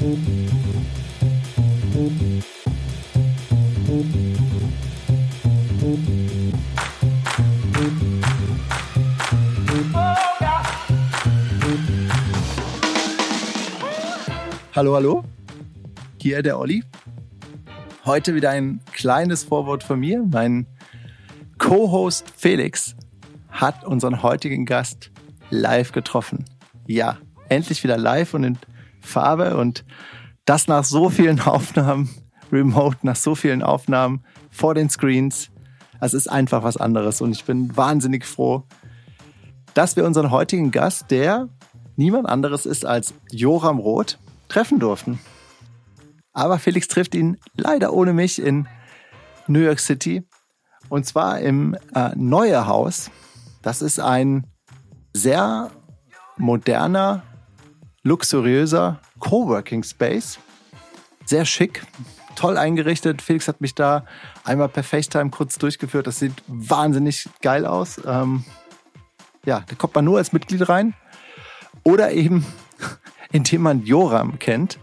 Hallo, hallo. Hier der Olli. Heute wieder ein kleines Vorwort von mir. Mein Co-Host Felix hat unseren heutigen Gast live getroffen. Ja, endlich wieder live und in Farbe und das nach so vielen Aufnahmen, remote, nach so vielen Aufnahmen vor den Screens. Es ist einfach was anderes und ich bin wahnsinnig froh, dass wir unseren heutigen Gast, der niemand anderes ist als Joram Roth, treffen durften. Aber Felix trifft ihn leider ohne mich in New York City. Und zwar im äh, Neue Haus. Das ist ein sehr moderner, luxuriöser Coworking Space. Sehr schick, toll eingerichtet. Felix hat mich da einmal per FaceTime kurz durchgeführt. Das sieht wahnsinnig geil aus. Ähm, ja, da kommt man nur als Mitglied rein. Oder eben indem man Joram kennt.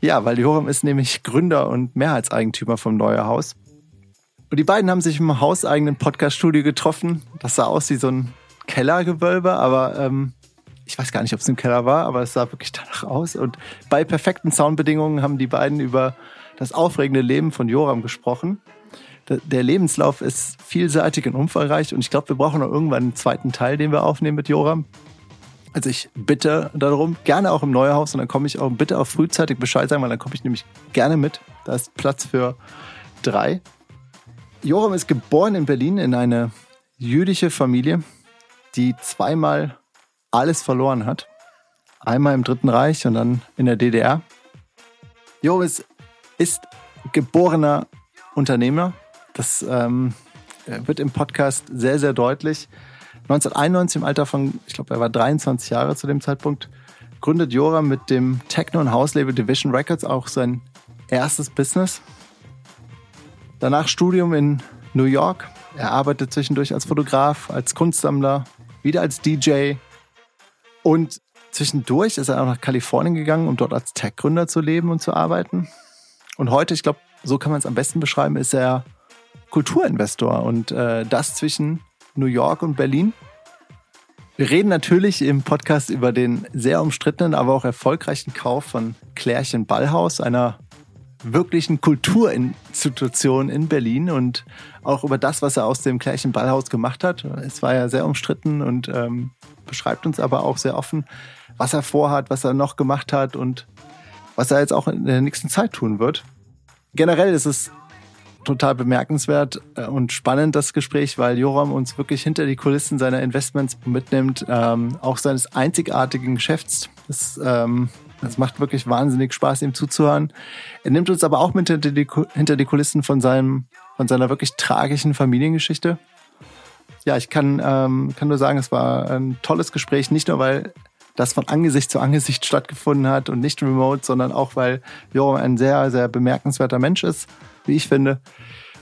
Ja, weil Joram ist nämlich Gründer und Mehrheitseigentümer vom Neue Haus. Und die beiden haben sich im hauseigenen Podcast-Studio getroffen. Das sah aus wie so ein Kellergewölbe, aber ähm, ich weiß gar nicht, ob es im Keller war, aber es sah wirklich danach aus. Und bei perfekten Soundbedingungen haben die beiden über das aufregende Leben von Joram gesprochen. Der Lebenslauf ist vielseitig und umfangreich und ich glaube, wir brauchen noch irgendwann einen zweiten Teil, den wir aufnehmen mit Joram. Also ich bitte darum, gerne auch im Neuhaus und dann komme ich auch bitte auch frühzeitig Bescheid sagen, weil dann komme ich nämlich gerne mit. Da ist Platz für drei. Joram ist geboren in Berlin in eine jüdische Familie, die zweimal alles verloren hat. Einmal im Dritten Reich und dann in der DDR. Joram ist, ist geborener Unternehmer. Das ähm, wird im Podcast sehr, sehr deutlich. 1991 im Alter von, ich glaube, er war 23 Jahre zu dem Zeitpunkt, gründet Joram mit dem Techno- und House-Label Division Records auch sein erstes Business. Danach Studium in New York. Er arbeitet zwischendurch als Fotograf, als Kunstsammler, wieder als DJ. Und zwischendurch ist er auch nach Kalifornien gegangen, um dort als Tech-Gründer zu leben und zu arbeiten. Und heute, ich glaube, so kann man es am besten beschreiben, ist er Kulturinvestor und äh, das zwischen New York und Berlin. Wir reden natürlich im Podcast über den sehr umstrittenen, aber auch erfolgreichen Kauf von Klärchen Ballhaus, einer wirklichen Kulturinstitution in Berlin und auch über das, was er aus dem Klärchen Ballhaus gemacht hat. Es war ja sehr umstritten und ähm, beschreibt uns aber auch sehr offen, was er vorhat, was er noch gemacht hat und was er jetzt auch in der nächsten Zeit tun wird. Generell ist es total bemerkenswert äh, und spannend, das Gespräch, weil Joram uns wirklich hinter die Kulissen seiner Investments mitnimmt, ähm, auch seines einzigartigen Geschäfts. Das, ähm, das macht wirklich wahnsinnig Spaß, ihm zuzuhören. Er nimmt uns aber auch mit hinter die, hinter die Kulissen von, seinem, von seiner wirklich tragischen Familiengeschichte. Ja, ich kann, ähm, kann nur sagen, es war ein tolles Gespräch, nicht nur weil das von Angesicht zu Angesicht stattgefunden hat und nicht remote, sondern auch weil Joram ein sehr, sehr bemerkenswerter Mensch ist wie ich finde.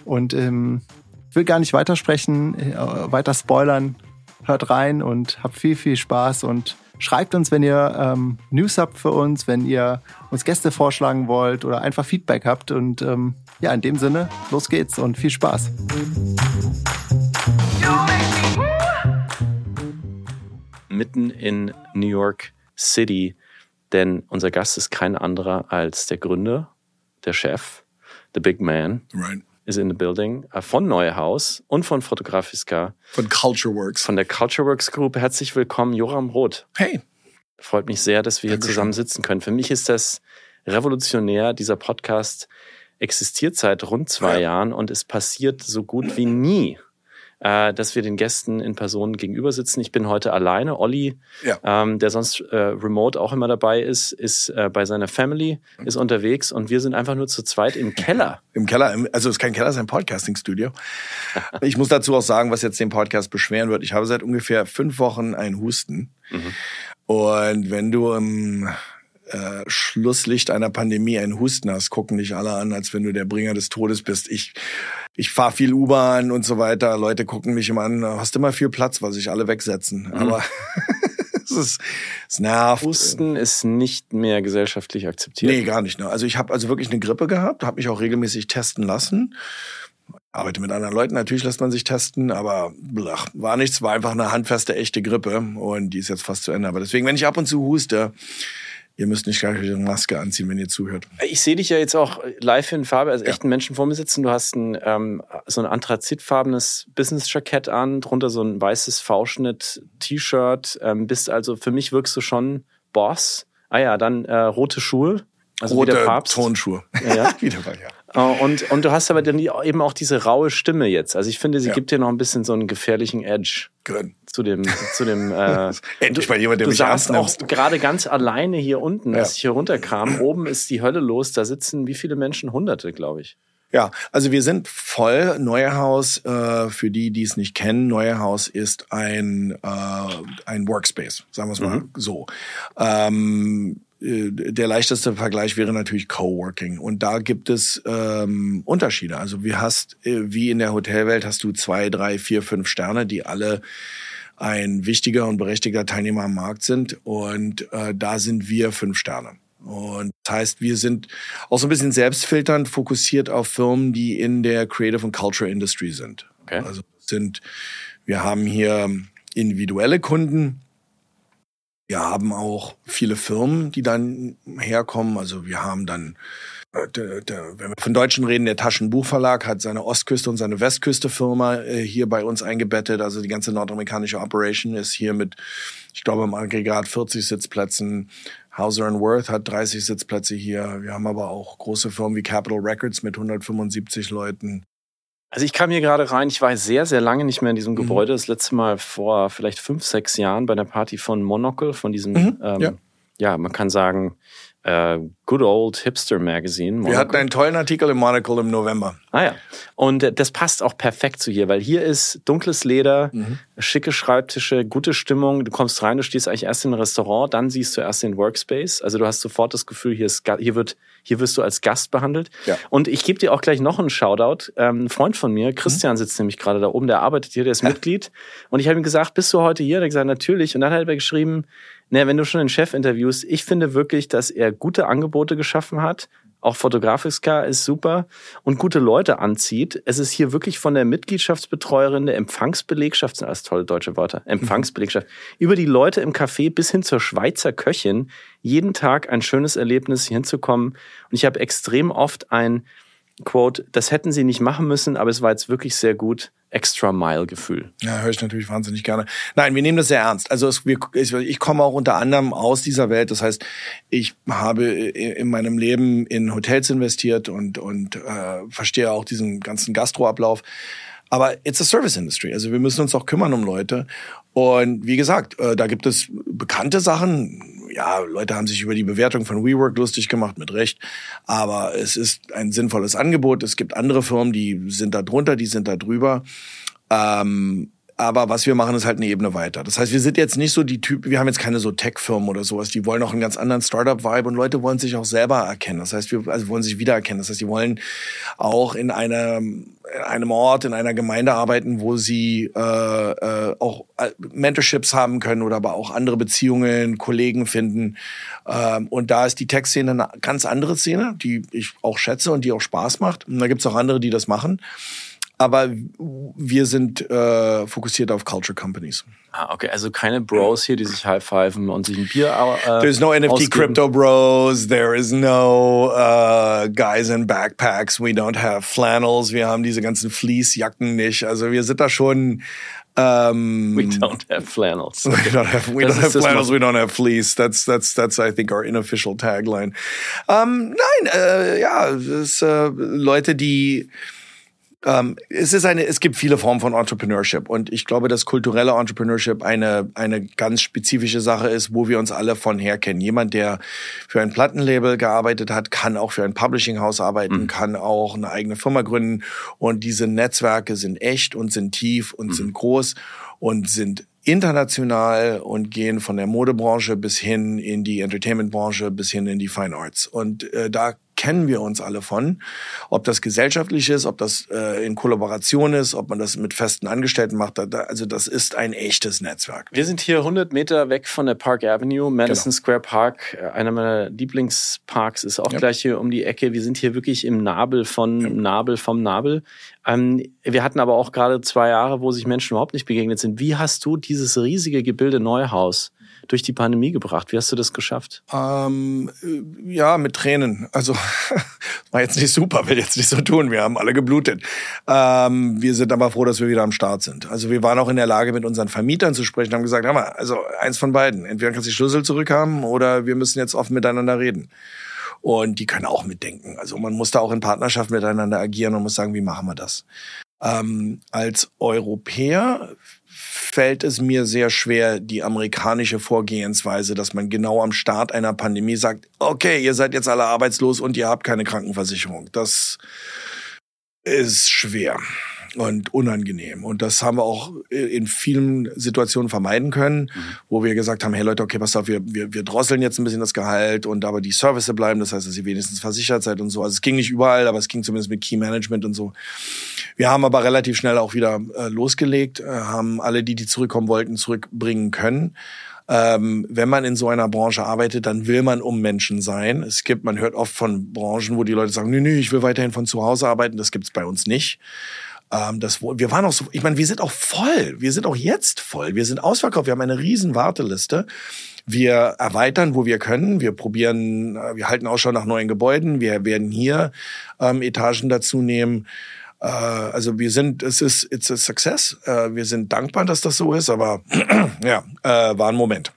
Und ähm, ich will gar nicht weitersprechen, äh, weiter spoilern. Hört rein und habt viel, viel Spaß und schreibt uns, wenn ihr ähm, News habt für uns, wenn ihr uns Gäste vorschlagen wollt oder einfach Feedback habt. Und ähm, ja, in dem Sinne, los geht's und viel Spaß. Mitten in New York City, denn unser Gast ist kein anderer als der Gründer, der Chef the big man. Right. Is in the building. Äh, von Neuhaus und von Fotografiska. Von CultureWorks. Von der CultureWorks Group. Herzlich willkommen, Joram Roth. Hey. Freut mich sehr, dass wir Dankeschön. hier zusammen sitzen können. Für mich ist das revolutionär. Dieser Podcast existiert seit rund zwei ja. Jahren und es passiert so gut wie nie äh, dass wir den Gästen in Person gegenüber sitzen. Ich bin heute alleine. Olli, ja. ähm, der sonst äh, remote auch immer dabei ist, ist äh, bei seiner Family, ist unterwegs und wir sind einfach nur zu zweit im Keller. Im Keller, also es ist kein Keller, es ist ein Podcasting-Studio. ich muss dazu auch sagen, was jetzt den Podcast beschweren wird. Ich habe seit ungefähr fünf Wochen einen Husten. Mhm. Und wenn du im äh, Schlusslicht einer Pandemie einen Husten hast, gucken dich alle an, als wenn du der Bringer des Todes bist. Ich, ich fahre viel U-Bahn und so weiter. Leute gucken mich immer an, hast immer viel Platz, weil sich alle wegsetzen. Mhm. Aber es, ist, es nervt. Husten ist nicht mehr gesellschaftlich akzeptiert. Nee, gar nicht. Ne? Also ich habe also wirklich eine Grippe gehabt, habe mich auch regelmäßig testen lassen. Arbeite mit anderen Leuten, natürlich lässt man sich testen, aber blach, war nichts, war einfach eine handfeste, echte Grippe und die ist jetzt fast zu Ende. Aber deswegen, wenn ich ab und zu huste, ihr müsst nicht gleich eine Maske anziehen, wenn ihr zuhört. Ich sehe dich ja jetzt auch live in Farbe, also ja. echten Menschen vor mir sitzen. Du hast ein, ähm, so ein anthrazitfarbenes Business-Jackett an, drunter so ein weißes V-Schnitt-T-Shirt. Ähm, bist also, für mich wirkst du schon Boss. Ah ja, dann äh, rote Schuhe. Also rote wie der Papst. Tonschuhe. Ja, ja. wie der ja. Äh, und, und du hast aber dann eben auch diese raue Stimme jetzt. Also ich finde, sie ja. gibt dir noch ein bisschen so einen gefährlichen Edge. Good. Zu dem, zu dem. Äh, Endlich mal jemand, der du mich saßt auch gerade ganz alleine hier unten, als ich hier runterkam. Oben ist die Hölle los. Da sitzen wie viele Menschen? Hunderte, glaube ich. Ja, also wir sind voll. Neuerhaus, äh, für die, die es nicht kennen, Neuerhaus ist ein, äh, ein Workspace, sagen wir es mal mhm. so. Ähm, äh, der leichteste Vergleich wäre natürlich Coworking. Und da gibt es ähm, Unterschiede. Also wie hast, äh, wie in der Hotelwelt hast du zwei, drei, vier, fünf Sterne, die alle ein wichtiger und berechtigter Teilnehmer am Markt sind. Und äh, da sind wir fünf Sterne. Und das heißt, wir sind auch so ein bisschen selbstfilternd fokussiert auf Firmen, die in der Creative and Culture Industry sind. Okay. Also sind, wir haben hier individuelle Kunden, wir haben auch viele Firmen, die dann herkommen. Also wir haben dann, äh, wenn wir von Deutschen reden, der Taschenbuchverlag hat seine Ostküste und seine Westküste Firma äh, hier bei uns eingebettet. Also die ganze nordamerikanische Operation ist hier mit, ich glaube, im Aggregat 40 Sitzplätzen. Hauser Worth hat 30 Sitzplätze hier. Wir haben aber auch große Firmen wie Capital Records mit 175 Leuten. Also ich kam hier gerade rein, ich war sehr, sehr lange nicht mehr in diesem mhm. Gebäude. Das letzte Mal vor vielleicht fünf, sechs Jahren bei einer Party von Monocle, von diesem, mhm, ähm, ja. ja, man kann sagen, äh, Good Old Hipster Magazine. Monocle. Wir hatten einen tollen Artikel im Monocle im November. Ah ja. Und äh, das passt auch perfekt zu hier, weil hier ist dunkles Leder, mhm. schicke Schreibtische, gute Stimmung. Du kommst rein, du stehst eigentlich erst in ein Restaurant, dann siehst du erst den Workspace. Also du hast sofort das Gefühl, hier, ist, hier, wird, hier wirst du als Gast behandelt. Ja. Und ich gebe dir auch gleich noch einen Shoutout. Ähm, ein Freund von mir, Christian, mhm. sitzt nämlich gerade da oben, der arbeitet hier, der ist. Mitglied. Und ich habe ihm gesagt, bist du heute hier? Er hat gesagt, natürlich. Und dann hat er geschrieben, naja, wenn du schon den Chef interviewst, ich finde wirklich, dass er gute Angebote geschaffen hat. Auch Fotografiska ist super und gute Leute anzieht. Es ist hier wirklich von der Mitgliedschaftsbetreuerin, der Empfangsbelegschaft, sind alles tolle deutsche Wörter, Empfangsbelegschaft, über die Leute im Café bis hin zur Schweizer Köchin, jeden Tag ein schönes Erlebnis hier hinzukommen. Und ich habe extrem oft ein, Quote, das hätten sie nicht machen müssen, aber es war jetzt wirklich sehr gut. Extra Mile Gefühl. Ja, höre ich natürlich wahnsinnig gerne. Nein, wir nehmen das sehr ernst. Also es, wir, ich, komme auch unter anderem aus dieser Welt. Das heißt, ich habe in meinem Leben in Hotels investiert und und äh, verstehe auch diesen ganzen Gastroablauf. Aber it's a service industry. Also wir müssen uns auch kümmern um Leute. Und wie gesagt, äh, da gibt es bekannte Sachen. Ja, Leute haben sich über die Bewertung von WeWork lustig gemacht, mit Recht. Aber es ist ein sinnvolles Angebot. Es gibt andere Firmen, die sind da drunter, die sind da drüber. Ähm, aber was wir machen, ist halt eine Ebene weiter. Das heißt, wir sind jetzt nicht so die Typen, wir haben jetzt keine so Tech-Firmen oder sowas, die wollen auch einen ganz anderen Startup-Vibe und Leute wollen sich auch selber erkennen. Das heißt, wir also wollen sich wiedererkennen. Das heißt, die wollen auch in einem, in einem Ort, in einer Gemeinde arbeiten, wo sie äh, äh, auch äh, Mentorships haben können oder aber auch andere Beziehungen, Kollegen finden. Ähm, und da ist die Tech-Szene eine ganz andere Szene, die ich auch schätze und die auch Spaß macht. Und da gibt's auch andere, die das machen. Aber wir sind äh, fokussiert auf Culture Companies. Ah, okay. Also keine Bros hier, die sich high-fiven und sich ein Bier äh, There's no NFT ausgeben. crypto bros. There is no uh, guys in backpacks. We don't have flannels. Wir haben diese ganzen Fleecejacken nicht. Also wir sind da schon um, we don't have flannels. We don't have we don't have flannels. We don't have fleece. That's that's that's I think our unofficial tagline. Um, nein, äh, ja, ist äh, Leute, die ähm, es ist eine, es gibt viele Formen von Entrepreneurship und ich glaube, dass kulturelle Entrepreneurship eine eine ganz spezifische Sache ist, wo wir uns alle von her kennen. Jemand, der für ein Plattenlabel gearbeitet hat, kann auch für ein Publishing-Haus arbeiten, mhm. kann auch eine eigene Firma gründen und diese Netzwerke sind echt und sind tief und mhm. sind groß und sind international und gehen von der Modebranche bis hin in die Entertainmentbranche bis hin in die Fine Arts und äh, da kennen wir uns alle von. Ob das gesellschaftlich ist, ob das äh, in Kollaboration ist, ob man das mit festen Angestellten macht. Da, da, also das ist ein echtes Netzwerk. Wir sind hier 100 Meter weg von der Park Avenue, Madison genau. Square Park. Äh, einer meiner Lieblingsparks ist auch ja. gleich hier um die Ecke. Wir sind hier wirklich im Nabel von ja. Nabel vom Nabel. Ähm, wir hatten aber auch gerade zwei Jahre, wo sich Menschen überhaupt nicht begegnet sind. Wie hast du dieses riesige Gebilde Neuhaus durch die Pandemie gebracht? Wie hast du das geschafft? Ähm, äh, ja, mit Tränen. Also war jetzt nicht super, will jetzt nicht so tun. Wir haben alle geblutet. Ähm, wir sind aber froh, dass wir wieder am Start sind. Also wir waren auch in der Lage, mit unseren Vermietern zu sprechen, haben gesagt, hör mal, also eins von beiden. Entweder kannst du die Schlüssel zurückhaben oder wir müssen jetzt offen miteinander reden. Und die können auch mitdenken. Also man muss da auch in Partnerschaft miteinander agieren und muss sagen, wie machen wir das? Ähm, als Europäer fällt es mir sehr schwer, die amerikanische Vorgehensweise, dass man genau am Start einer Pandemie sagt, okay, ihr seid jetzt alle arbeitslos und ihr habt keine Krankenversicherung. Das ist schwer und unangenehm. Und das haben wir auch in vielen Situationen vermeiden können, mhm. wo wir gesagt haben, hey Leute, okay, pass auf, wir, wir, wir drosseln jetzt ein bisschen das Gehalt und aber die Service bleiben, das heißt, dass ihr wenigstens versichert seid und so. Also es ging nicht überall, aber es ging zumindest mit Key Management und so. Wir haben aber relativ schnell auch wieder äh, losgelegt, äh, haben alle, die, die zurückkommen wollten, zurückbringen können. Ähm, wenn man in so einer Branche arbeitet, dann will man um Menschen sein. Es gibt, man hört oft von Branchen, wo die Leute sagen, nö, nö, ich will weiterhin von zu Hause arbeiten. Das gibt's bei uns nicht. Ähm, das, wir waren auch so, ich meine, wir sind auch voll. Wir sind auch jetzt voll. Wir sind ausverkauft. Wir haben eine riesen Warteliste. Wir erweitern, wo wir können. Wir probieren, äh, wir halten Ausschau nach neuen Gebäuden. Wir werden hier ähm, Etagen dazu nehmen. Äh, also wir sind, es ist, it's a success. Äh, wir sind dankbar, dass das so ist, aber ja, äh, war ein Moment.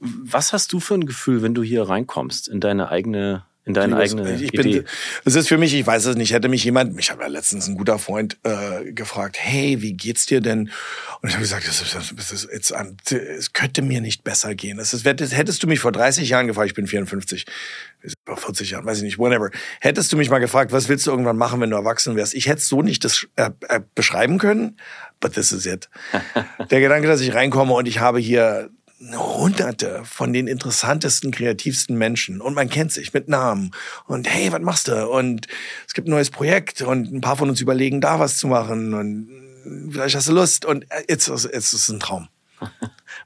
Was hast du für ein Gefühl, wenn du hier reinkommst in deine eigene in deine eigene ich bin, Idee. Es ist für mich, ich weiß es nicht, hätte mich jemand, ich habe ja letztens ein guter Freund äh, gefragt, hey, wie geht's dir denn? Und ich habe gesagt, das, ist, das, ist, jetzt, es könnte mir nicht besser gehen. Das ist, hättest du mich vor 30 Jahren gefragt, ich bin 54, vor 40 Jahren, weiß ich nicht, whatever. Hättest du mich mal gefragt, was willst du irgendwann machen, wenn du erwachsen wärst? Ich hätte so nicht das äh, äh, beschreiben können, but this is it. Der Gedanke, dass ich reinkomme und ich habe hier hunderte von den interessantesten, kreativsten Menschen und man kennt sich mit Namen und hey, was machst du? Und es gibt ein neues Projekt und ein paar von uns überlegen, da was zu machen und vielleicht hast du Lust und jetzt, jetzt ist ein Traum.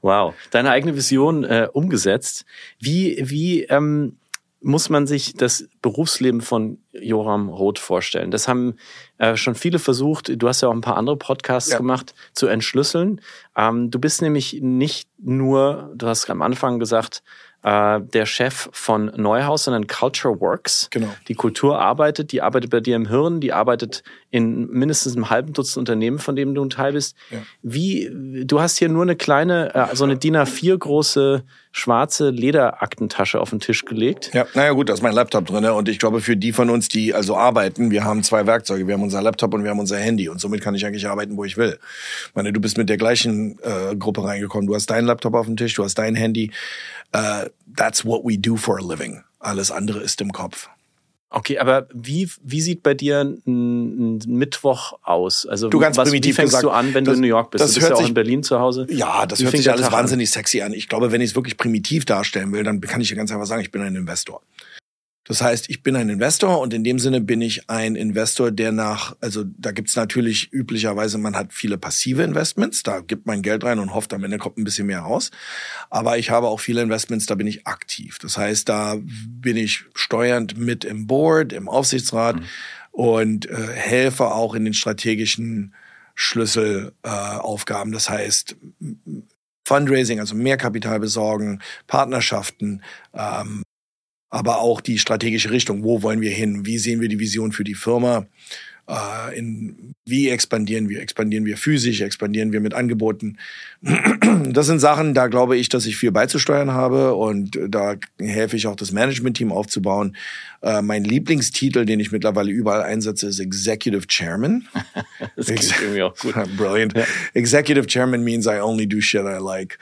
Wow, deine eigene Vision äh, umgesetzt. Wie, wie ähm, muss man sich das Berufsleben von Joram Roth vorstellen? Das haben äh, schon viele versucht. Du hast ja auch ein paar andere Podcasts ja. gemacht, zu entschlüsseln. Ähm, du bist nämlich nicht nur, du hast am Anfang gesagt, äh, der Chef von Neuhaus, sondern Culture Works. Genau. Die Kultur arbeitet, die arbeitet bei dir im Hirn, die arbeitet in mindestens einem halben Dutzend Unternehmen, von dem du ein Teil bist. Ja. Wie, du hast hier nur eine kleine, äh, so eine DIN A4 große schwarze Lederaktentasche auf den Tisch gelegt. Ja, naja gut, da ist mein Laptop drin. Und ich glaube, für die von uns, die also arbeiten, wir haben zwei Werkzeuge. Wir haben unser Laptop und wir haben unser Handy. Und somit kann ich eigentlich arbeiten, wo ich will. Ich meine, du bist mit der gleichen äh, Gruppe reingekommen. Du hast deinen Laptop auf dem Tisch, du hast dein Handy. Uh, that's what we do for a living. Alles andere ist im Kopf. Okay, aber wie, wie sieht bei dir ein, ein Mittwoch aus? Also du ganz was, primitiv wie fängst gesagt, du an, wenn das, du in New York bist? Das du bist hört ja auch sich, in Berlin zu Hause. Ja, das wie hört sich alles wahnsinnig an? sexy an. Ich glaube, wenn ich es wirklich primitiv darstellen will, dann kann ich dir ganz einfach sagen, ich bin ein Investor. Das heißt, ich bin ein Investor und in dem Sinne bin ich ein Investor, der nach, also da gibt's natürlich üblicherweise, man hat viele passive Investments, da gibt man Geld rein und hofft, am Ende kommt ein bisschen mehr raus. Aber ich habe auch viele Investments, da bin ich aktiv. Das heißt, da bin ich steuernd mit im Board, im Aufsichtsrat mhm. und äh, helfe auch in den strategischen Schlüsselaufgaben. Äh, das heißt, Fundraising, also mehr Kapital besorgen, Partnerschaften, ähm, aber auch die strategische Richtung. Wo wollen wir hin? Wie sehen wir die Vision für die Firma? Äh, in, wie expandieren wir? Expandieren wir physisch? Expandieren wir mit Angeboten? Das sind Sachen, da glaube ich, dass ich viel beizusteuern habe und da helfe ich auch das Management-Team aufzubauen. Äh, mein Lieblingstitel, den ich mittlerweile überall einsetze, ist Executive Chairman. das klingt irgendwie auch gut. Brilliant. Ja. Executive Chairman means I only do shit I like.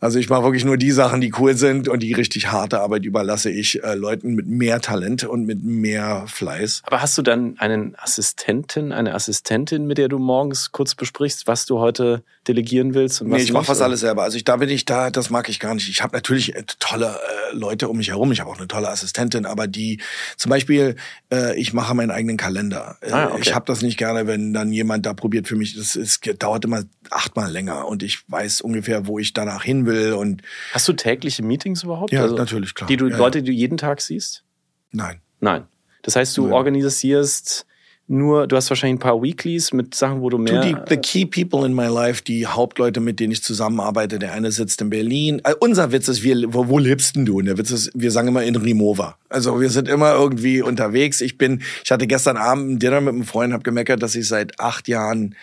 Also ich mache wirklich nur die Sachen, die cool sind und die richtig harte Arbeit überlasse ich äh, Leuten mit mehr Talent und mit mehr Fleiß. Aber hast du dann einen Assistenten, eine Assistentin? Mit der du morgens kurz besprichst, was du heute delegieren willst? Und was nee, ich mache fast alles selber. Also ich, da bin ich da, das mag ich gar nicht. Ich habe natürlich äh, tolle äh, Leute um mich herum. Ich habe auch eine tolle Assistentin, aber die, zum Beispiel, äh, ich mache meinen eigenen Kalender. Äh, Ah, okay. Ich habe das nicht gerne, wenn dann jemand da probiert für mich. Das ist, dauert immer achtmal länger und ich weiß ungefähr, wo ich danach hin will und Hast du tägliche Meetings überhaupt? Ja, natürlich, klar. Die du, Ja, ja. Leute, die du jeden Tag siehst? nein. Nein. Das heißt, du Nö. organisierst nur, du hast wahrscheinlich ein paar Weeklies mit Sachen, wo du mehr. die, the key people in my life, die Hauptleute, mit denen ich zusammenarbeite, der eine sitzt in Berlin. Äh, unser Witz ist, wir, wo, wo lebst denn du? Und der Witz ist, wir sagen immer in Rimowa. Also wir sind immer irgendwie unterwegs. Ich bin, ich hatte gestern Abend ein Dinner mit einem Freund, habe gemeckert, dass ich seit acht Jahren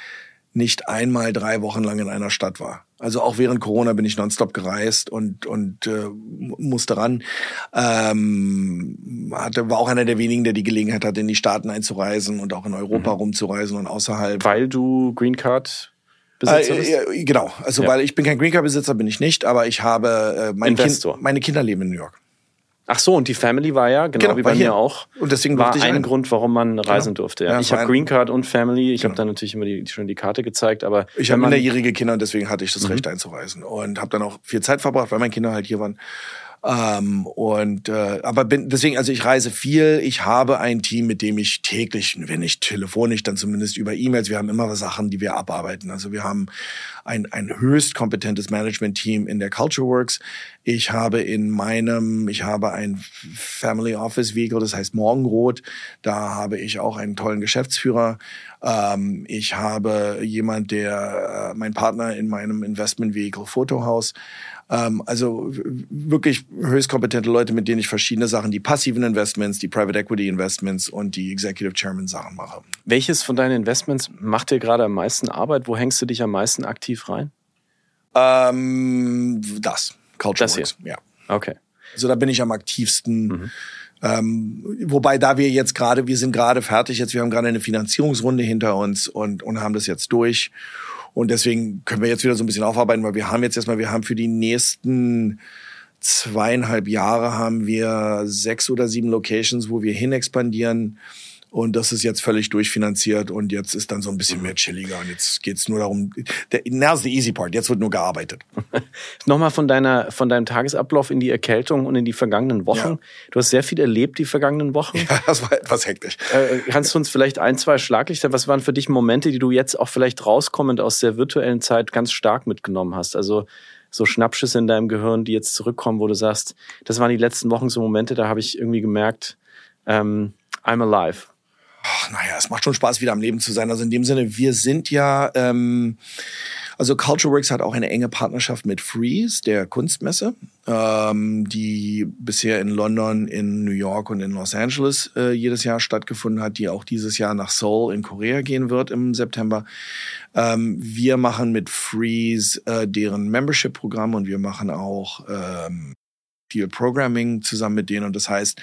nicht einmal drei Wochen lang in einer Stadt war. Also auch während Corona bin ich nonstop gereist und und äh, musste ran. Ähm, hatte war auch einer der wenigen, der die Gelegenheit hatte, in die Staaten einzureisen und auch in Europa rumzureisen und außerhalb. weil du Green Card? Äh, genau, also Ja. weil ich bin kein Green Card Besitzer, bin ich nicht, aber ich habe äh, meine, Investor. kind, meine Kinder leben in New York. Ach so, und die Family war ja, genau, Genau, wie bei mir auch. Und deswegen war ich ein. Grund, warum man reisen durfte. Ja. Ja, ich habe Green Card und Family. Ich habe Genau. dann natürlich immer die, schon die Karte gezeigt, aber Ich habe minderjährige Kinder und deswegen hatte Mhm. ich das Recht einzureisen und habe dann auch viel Zeit verbracht, weil meine Kinder halt hier waren. Ähm, und äh, aber bin deswegen, also ich reise viel. Ich habe ein Team, mit dem ich täglich, wenn nicht telefonisch, dann zumindest über E-Mails. Wir haben immer Sachen, die wir abarbeiten. Also wir haben ein ein höchst kompetentes Management-Team in der Culture Works. Ich habe in meinem, ich habe ein Family Office Vehicle, das heißt Morgenrot. Da habe ich auch einen tollen Geschäftsführer. Ähm, ich habe jemand, der äh, mein Partner in meinem Investment Vehicle Fotohaus. Ähm, also wirklich höchst kompetente Leute, mit denen ich verschiedene Sachen, die passiven Investments, die Private Equity Investments und die Executive Chairman Sachen mache. welches von deinen Investments macht dir gerade am meisten Arbeit? Wo hängst du dich am meisten aktiv rein? Ähm, das. Culture Das hier. Works, ja. Okay. Also da bin ich am aktivsten. Ähm, wobei da wir jetzt gerade, wir sind gerade fertig jetzt, wir haben gerade eine Finanzierungsrunde hinter uns und, und haben das jetzt durch. Und deswegen können wir jetzt wieder so ein bisschen aufarbeiten, weil wir haben jetzt erstmal, wir haben für die nächsten zweieinhalb Jahre haben wir sechs oder sieben Locations, wo wir hin expandieren. Und das ist jetzt völlig durchfinanziert und jetzt ist dann so ein bisschen mehr chilliger und jetzt geht's nur darum, der, now's the easy part, jetzt wird nur gearbeitet. Nochmal von deiner, von deinem Tagesablauf in die Erkältung und in die vergangenen Wochen. Ja. Du hast sehr viel erlebt die vergangenen Wochen. Das war etwas hektisch. Äh, kannst du uns vielleicht ein, zwei Schlaglichter, was waren für dich Momente, die du jetzt auch vielleicht rauskommend aus der virtuellen Zeit ganz stark mitgenommen hast? Also so Schnappschüsse in deinem Gehirn, die jetzt zurückkommen, wo du sagst, das waren die letzten Wochen so Momente, da habe ich irgendwie gemerkt, ähm, I'm alive. Ach, naja, es macht schon Spaß, wieder am Leben zu sein. Also in dem Sinne, wir sind ja, ähm, also Culture Works hat auch eine enge Partnerschaft mit Freeze, der Kunstmesse, ähm, die bisher in London, in New York und in Los Angeles äh, jedes Jahr stattgefunden hat, die auch dieses Jahr nach Seoul in Korea gehen wird im September. Ähm, wir machen mit Freeze äh, deren Membership-Programm und wir machen auch ähm, Deal Programming zusammen mit denen. Und das heißt,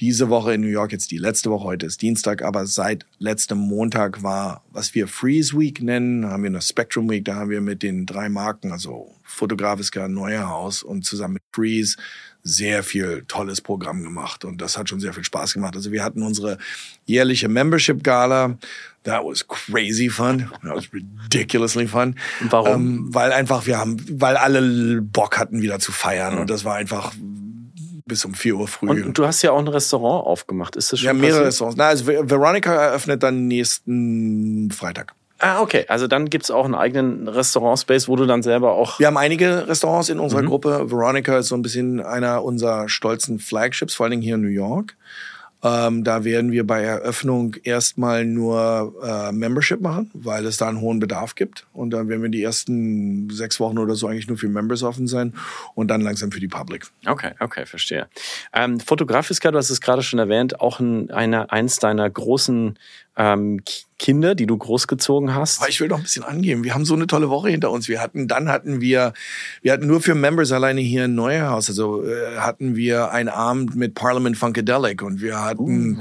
diese Woche in New York, jetzt die letzte Woche, heute ist Dienstag, aber seit letztem Montag war, was wir Freeze Week nennen, haben wir eine Spectrum Week, da haben wir mit den drei Marken, also Fotografiska, Neuerhaus und zusammen mit Freeze sehr viel tolles Programm gemacht und das hat schon sehr viel Spaß gemacht. Also wir hatten unsere jährliche Membership Gala. That was crazy fun. That was ridiculously fun. Warum? Ähm, weil einfach wir haben, weil alle Bock hatten wieder zu feiern und das war einfach bis um 4 Uhr früh. Und du hast ja auch ein Restaurant aufgemacht. Ist das schon haben mehrere passiert? Restaurants. Na, also Ver- Veronica eröffnet dann nächsten Freitag. Ah, okay. Also dann gibt's auch einen eigenen Restaurant-Space, wo du dann selber auch. Wir haben einige Restaurants in Mhm. unserer Gruppe. Veronica ist so ein bisschen einer unserer stolzen Flagships, vor allen Dingen hier in New York. Ähm, da werden wir bei Eröffnung erstmal nur äh, Membership machen, weil es da einen hohen Bedarf gibt. Und dann werden wir die ersten sechs Wochen oder so eigentlich nur für Members offen sein und dann langsam für die Public. Okay, okay, verstehe. Ähm, Fotografiska, du hast es gerade schon erwähnt, auch ein, einer, eins deiner großen ähm, Ki- Kinder, die du großgezogen hast. Aber ich will noch ein bisschen angeben. Wir haben so eine tolle Woche hinter uns. Wir hatten, dann hatten wir, wir hatten nur für Members alleine hier in Neuerhaus, also äh, hatten wir einen Abend mit Parliament Funkadelic und wir hatten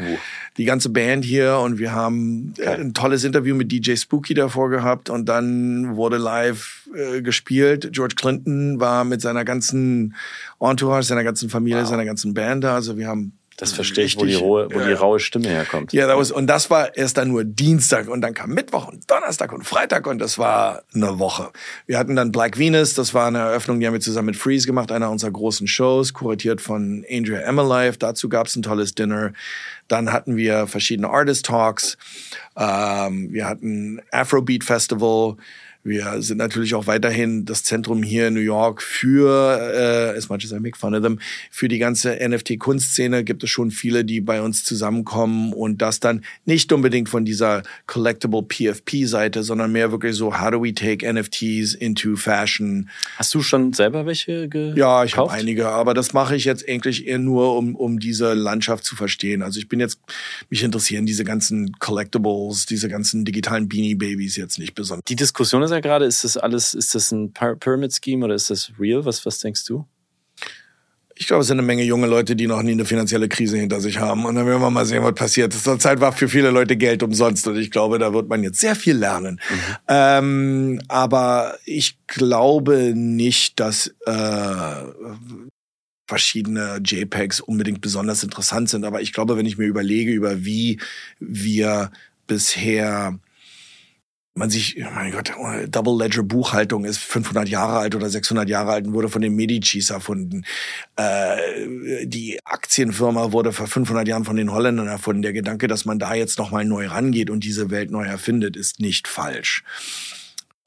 die ganze Band hier und wir haben äh, ein tolles Interview mit DJ Spooky davor gehabt und dann wurde live äh, gespielt. George Clinton war mit seiner ganzen Entourage, seiner ganzen Familie, seiner ganzen Band da. Also wir haben Das verstehe ich, wo, die, rohe, wo ja. die raue Stimme herkommt. Ja, das, und das war erst dann nur Dienstag und dann kam Mittwoch und Donnerstag und Freitag und das war eine Woche. Wir hatten dann Black Venus, das war eine Eröffnung, die haben wir zusammen mit Freeze gemacht, einer unserer großen Shows, kuratiert von Andrea Emmerlife. Dazu gab es ein tolles Dinner. Dann hatten wir verschiedene Artist Talks. Ähm, wir hatten Afrobeat Festival. Wir sind natürlich auch weiterhin das Zentrum hier in New York für, äh, as much as I make fun of them, für die ganze NFT-Kunstszene gibt es schon viele, die bei uns zusammenkommen und das dann nicht unbedingt von dieser Collectible PFP-Seite, sondern mehr wirklich so, how do we take NFTs into Fashion? Hast du schon selber welche gekauft? Ja, ich habe einige, aber das mache ich jetzt eigentlich eher nur, um, um diese Landschaft zu verstehen. Also ich bin jetzt, mich interessieren diese ganzen Collectibles, diese ganzen digitalen Beanie-Babys jetzt nicht besonders. Die Diskussion ist ja gerade? Ist das alles, ist das ein Pyramid Scheme oder ist das real? Was, was denkst du? Ich glaube, es sind eine Menge junge Leute, die noch nie eine finanzielle Krise hinter sich haben. Und dann werden wir mal sehen, was passiert. Zur Zeit war für viele Leute Geld umsonst. Und ich glaube, da wird man jetzt sehr viel lernen. Mhm. Ähm, aber ich glaube nicht, dass äh, verschiedene JPEGs unbedingt besonders interessant sind. Aber ich glaube, wenn ich mir überlege, über wie wir bisher man sich, oh mein Gott, Double Ledger Buchhaltung ist 500 Jahre alt oder 600 Jahre alt und wurde von den Medicis erfunden. Äh, die Aktienfirma wurde vor 500 Jahren von den Holländern erfunden. Der Gedanke, dass man da jetzt nochmal neu rangeht und diese Welt neu erfindet, ist nicht falsch.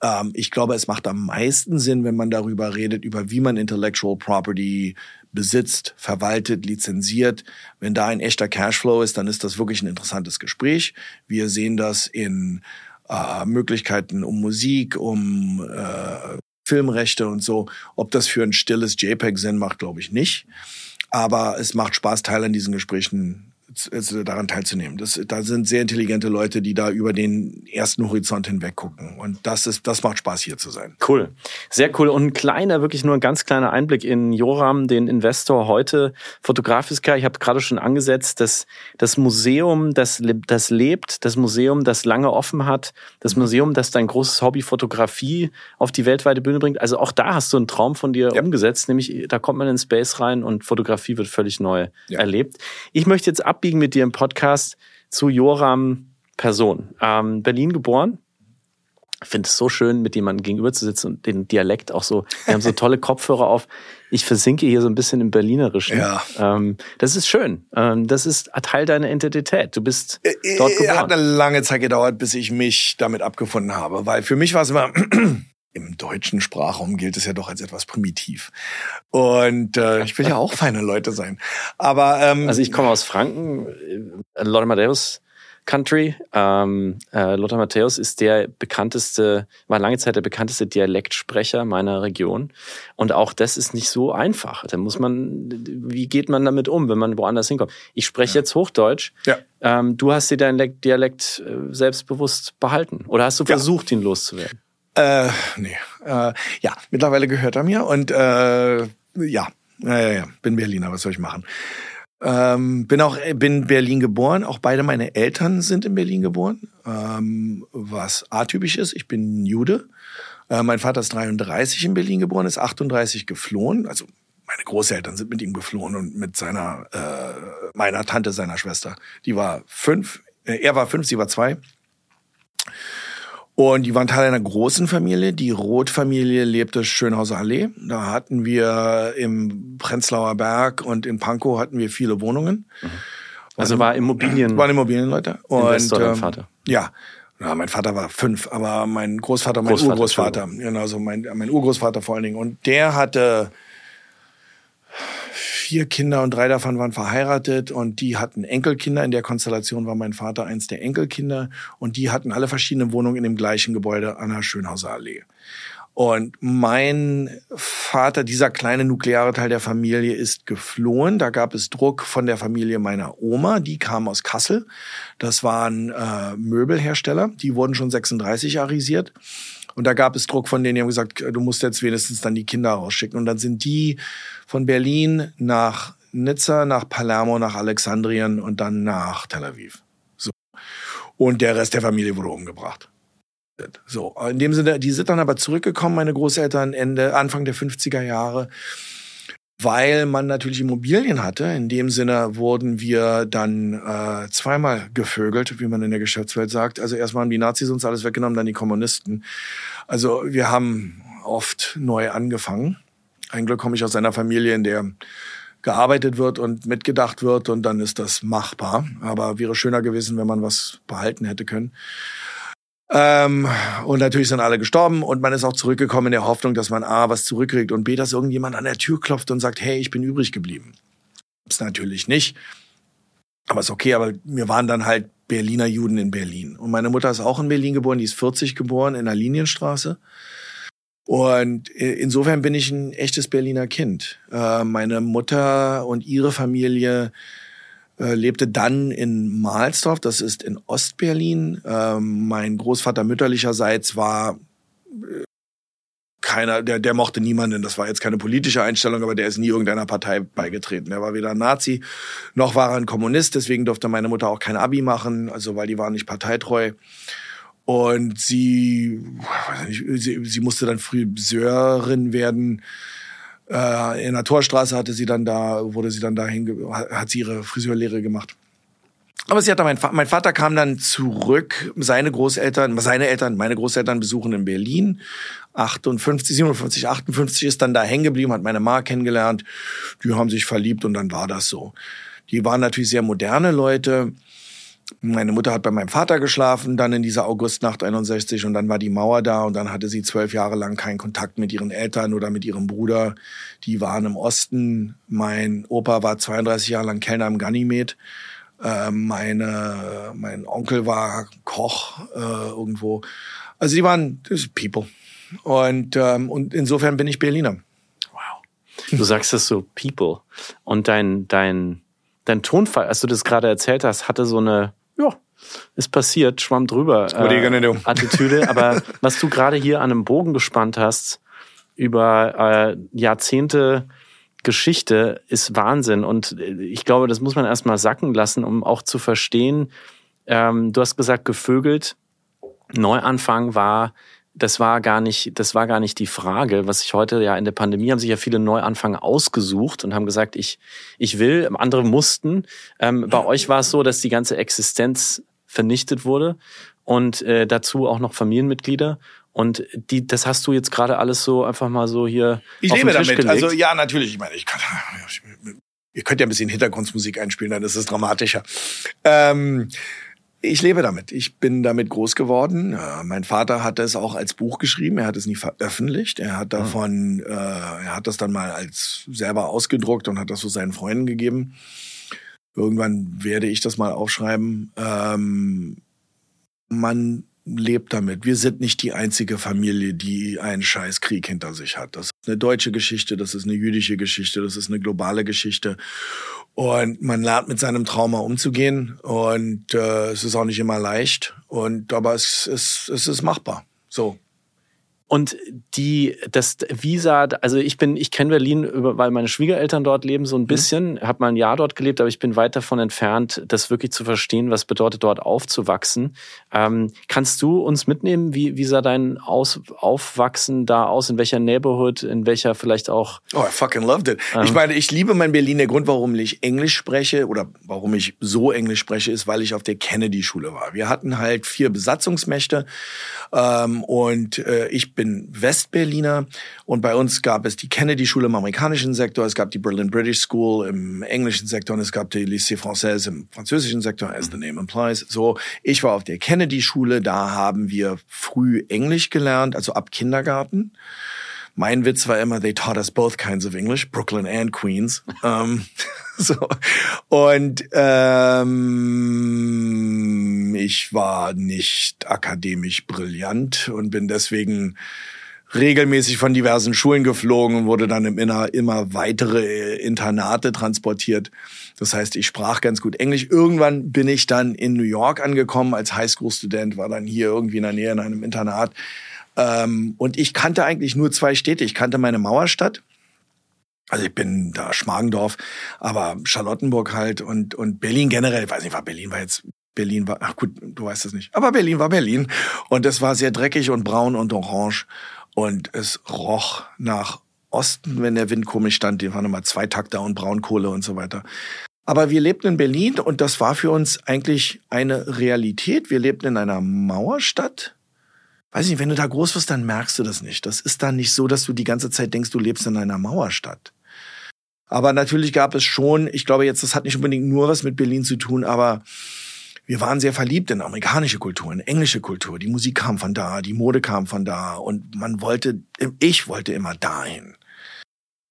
Ähm, ich glaube, es macht am meisten Sinn, wenn man darüber redet, über wie man Intellectual Property besitzt, verwaltet, lizenziert. Wenn da ein echter Cashflow ist, dann ist das wirklich ein interessantes Gespräch. Wir sehen das in äh, Möglichkeiten um Musik, um äh, Filmrechte und so. Ob das für ein stilles JPEG Sinn macht, glaube ich nicht. Aber es macht Spaß, Teil an diesen Gesprächen daran teilzunehmen. Das, da sind sehr intelligente Leute, die da über den ersten Horizont hinweg gucken. Und das ist, das macht Spaß, hier zu sein. Cool. Sehr cool. Und ein kleiner, wirklich nur ein ganz kleiner Einblick in Joram, den Investor heute. Fotografiska, ich habe gerade schon angesetzt, dass das Museum, das, das lebt, das Museum, das lange offen hat, das Museum, das dein großes Hobby Fotografie auf die weltweite Bühne bringt. Also auch da hast du einen Traum von dir ja. umgesetzt, nämlich da kommt man in Space rein und Fotografie wird völlig neu ja. erlebt. Ich möchte jetzt abbiegen abbiegen mit dir im Podcast zu Joram Person. Ähm, Berlin geboren. Ich finde es so schön, mit jemandem gegenüber zu sitzen und den Dialekt auch so. Wir haben so tolle Kopfhörer auf. Ich versinke hier so ein bisschen im Berlinerischen. Ja. Ähm, das ist schön. Ähm, das ist Teil deiner Identität. Du bist äh, dort geboren. Hat eine lange Zeit gedauert, bis ich mich damit abgefunden habe, weil für mich war es immer im deutschen Sprachraum gilt es ja doch als etwas primitiv. Und äh, ich will ja auch feine Leute sein. Aber ähm, also ich komme aus Franken, äh, Lothar Matthäus Country. Ähm, äh, Lothar Matthäus ist der bekannteste, war lange Zeit der bekannteste Dialektsprecher meiner Region. Und auch das ist nicht so einfach. Da muss man, wie geht man damit um, wenn man woanders hinkommt? Ich spreche ja. jetzt Hochdeutsch. Ja. Ähm, du hast dir deinen Dialekt äh, selbstbewusst behalten. Oder hast du versucht, ja. ihn loszuwerden? Äh, nee. Äh, ja, mittlerweile gehört er mir und äh, ja, ja, ja, bin Berliner, was soll ich machen? Ähm, bin auch bin Berlin geboren. Auch beide meine Eltern sind in Berlin geboren, ähm, was atypisch ist. Ich bin Jude. Äh, mein Vater ist 33 in Berlin geboren, ist 38 geflohen. Also meine Großeltern sind mit ihm geflohen und mit seiner äh, meiner Tante seiner Schwester. Die war fünf. Äh, er war fünf, sie war zwei. Und die waren Teil einer großen Familie. Die Roth-Familie lebte Schönhauser Allee. Da hatten wir im Prenzlauer Berg und in Pankow hatten wir viele Wohnungen. Mhm. Also war Immobilien. Waren Immobilienleute. Und, Investor dein ähm, Vater? Ja. Ja, mein Vater war fünf, aber mein Großvater, mein Großvater, Urgroßvater, genau, so mein, mein Urgroßvater vor allen Dingen. Und der hatte vier Kinder und drei davon waren verheiratet und die hatten Enkelkinder. In der Konstellation war mein Vater eins der Enkelkinder und die hatten alle verschiedene Wohnungen in dem gleichen Gebäude an der Schönhauser Allee. Und mein Vater, dieser kleine nukleare Teil der Familie, ist geflohen. Da gab es Druck von der Familie meiner Oma. Die kam aus Kassel. Das waren äh, Möbelhersteller. Die wurden schon 36 arisiert. Und da gab es Druck von denen, die haben gesagt, du musst jetzt wenigstens dann die Kinder rausschicken. Und dann sind die von Berlin nach Nizza, nach Palermo, nach Alexandrien und dann nach Tel Aviv. So. Und der Rest der Familie wurde umgebracht. So, in dem Sinne, die sind dann aber zurückgekommen, meine Großeltern Ende, Anfang der 50er Jahre. Weil man natürlich Immobilien hatte. In dem Sinne wurden wir dann äh, zweimal gevögelt, wie man in der Geschäftswelt sagt. Also erstmal haben die Nazis uns alles weggenommen, dann die Kommunisten. Also wir haben oft neu angefangen. Ein Glück komme ich aus einer Familie, in der gearbeitet wird und mitgedacht wird und dann ist das machbar. Aber wäre schöner gewesen, wenn man was behalten hätte können. Ähm, und natürlich sind alle gestorben und man ist auch zurückgekommen in der Hoffnung, dass man A, was zurückkriegt und B, dass irgendjemand an der Tür klopft und sagt, hey, ich bin übrig geblieben. Ist natürlich nicht. Aber ist okay, aber wir waren dann halt Berliner Juden in Berlin. Und meine Mutter ist auch in Berlin geboren, die ist 40 geboren in der Linienstraße. Und insofern bin ich ein echtes Berliner Kind. Äh, meine Mutter und ihre Familie äh, lebte dann in Mahlsdorf, das ist in Ostberlin. Ähm, mein Großvater mütterlicherseits war äh, keiner, der, der mochte niemanden. Das war jetzt keine politische Einstellung, aber der ist nie irgendeiner Partei beigetreten. Er war weder Nazi, noch war er ein Kommunist. Deswegen durfte meine Mutter auch kein Abi machen, also weil die waren nicht parteitreu. Und sie, sie, sie musste dann Friseurin werden äh, in der Torstraße hatte sie dann da, wurde sie dann dahin, hat sie ihre Friseurlehre gemacht. Aber sie hat dann, mein, mein Vater kam dann zurück, seine Großeltern, seine Eltern, meine Großeltern besuchen in Berlin. 58, 57, 58 ist dann da hängen geblieben, hat meine Ma kennengelernt. Die haben sich verliebt und dann war das so. Die waren natürlich sehr moderne Leute. Meine Mutter hat bei meinem Vater geschlafen, dann in dieser Augustnacht 61 und dann war die Mauer da und dann hatte sie zwölf Jahre lang keinen Kontakt mit ihren Eltern oder mit ihrem Bruder. Die waren im Osten. Mein Opa war 32 Jahre lang Kellner im Ganymed. Äh, meine, mein Onkel war Koch äh, irgendwo. Also sie waren People. Und, ähm, und insofern bin ich Berliner. Wow. Du sagst das so People. Und dein, dein, dein Tonfall, als du das gerade erzählt hast, hatte so eine ist passiert, schwamm drüber. Äh, Attitüde. Aber was du gerade hier an einem Bogen gespannt hast über äh, Jahrzehnte Geschichte, ist Wahnsinn. Und ich glaube, das muss man erstmal sacken lassen, um auch zu verstehen. Ähm, du hast gesagt, gevögelt. Neuanfang war das war gar nicht, das war gar nicht die Frage. Was ich heute ja in der Pandemie haben sich ja viele Neuanfang ausgesucht und haben gesagt, ich, ich will, andere mussten. Ähm, bei euch war es so, dass die ganze Existenz vernichtet wurde und äh, dazu auch noch Familienmitglieder. Und die, das hast du jetzt gerade alles so einfach mal so hier. Ich lebe damit. Gelegt. Also ja, natürlich. Ich meine, ich kann. Ihr könnt ja ein bisschen Hintergrundmusik einspielen, dann ist es dramatischer. Ähm, ich lebe damit. Ich bin damit groß geworden. Äh, mein Vater hat es auch als Buch geschrieben. Er hat es nie veröffentlicht. Er hat davon, äh, er hat das dann mal als selber ausgedruckt und hat das so seinen Freunden gegeben. Irgendwann werde ich das mal aufschreiben. Ähm, man lebt damit. Wir sind nicht die einzige Familie, die einen scheiß Krieg hinter sich hat. Das ist eine deutsche Geschichte, das ist eine jüdische Geschichte, das ist eine globale Geschichte. Und man lernt mit seinem Trauma umzugehen. Und äh, es ist auch nicht immer leicht. Und aber es, es, es ist machbar. So. Und die, das Visa, also ich bin, ich kenne Berlin, weil meine Schwiegereltern dort leben, so ein mhm. bisschen, mhm. habe mal ein Jahr dort gelebt, aber ich bin weit davon entfernt, das wirklich zu verstehen, was bedeutet, dort aufzuwachsen. Ähm, kannst du uns mitnehmen, wie, wie sah dein Aus, Aufwachsen da aus? In welcher Neighborhood, in welcher vielleicht auch. Oh, I fucking loved it. Ähm, ich meine, ich liebe mein Berlin. Der Grund, warum ich Englisch spreche oder warum ich so Englisch spreche, ist, weil ich auf der Kennedy-Schule war. Wir hatten halt vier Besatzungsmächte ähm, und äh, ich bin Westberliner und bei uns gab es die Kennedy-Schule im amerikanischen Sektor, es gab die Berlin British School im englischen Sektor und es gab die Lycée Française im französischen Sektor, as the name implies. So, ich war auf der Kennedy-Schule, da haben wir früh Englisch gelernt, also ab Kindergarten. Mein Witz war immer, they taught us both kinds of English, Brooklyn and Queens. um, so. Und ähm, ich war nicht akademisch brillant und bin deswegen regelmäßig von diversen Schulen geflogen und wurde dann im Inner immer weitere Internate transportiert. Das heißt, ich sprach ganz gut Englisch. Irgendwann bin ich dann in New York angekommen als Highschool-Student, war dann hier irgendwie in der Nähe in einem Internat. Ähm, und ich kannte eigentlich nur zwei Städte. Ich kannte meine Mauerstadt. Also ich bin da Schmargendorf, aber Charlottenburg halt und, und Berlin generell. Ich weiß nicht, war Berlin war jetzt Berlin war, ach gut, du weißt es nicht. Aber Berlin war Berlin. Und es war sehr dreckig und braun und orange. Und es roch nach Osten, wenn der Wind komisch stand, die waren immer Zweitakter und Braunkohle und so weiter. Aber wir lebten in Berlin und das war für uns eigentlich eine Realität. Wir lebten in einer Mauerstadt. Weiß nicht, wenn du da groß wirst, dann merkst du das nicht. Das ist dann nicht so, dass du die ganze Zeit denkst, du lebst in einer Mauerstadt. Aber natürlich gab es schon, ich glaube jetzt, das hat nicht unbedingt nur was mit Berlin zu tun, aber wir waren sehr verliebt in amerikanische Kultur, in englische Kultur. Die Musik kam von da, die Mode kam von da und man wollte, ich wollte immer dahin.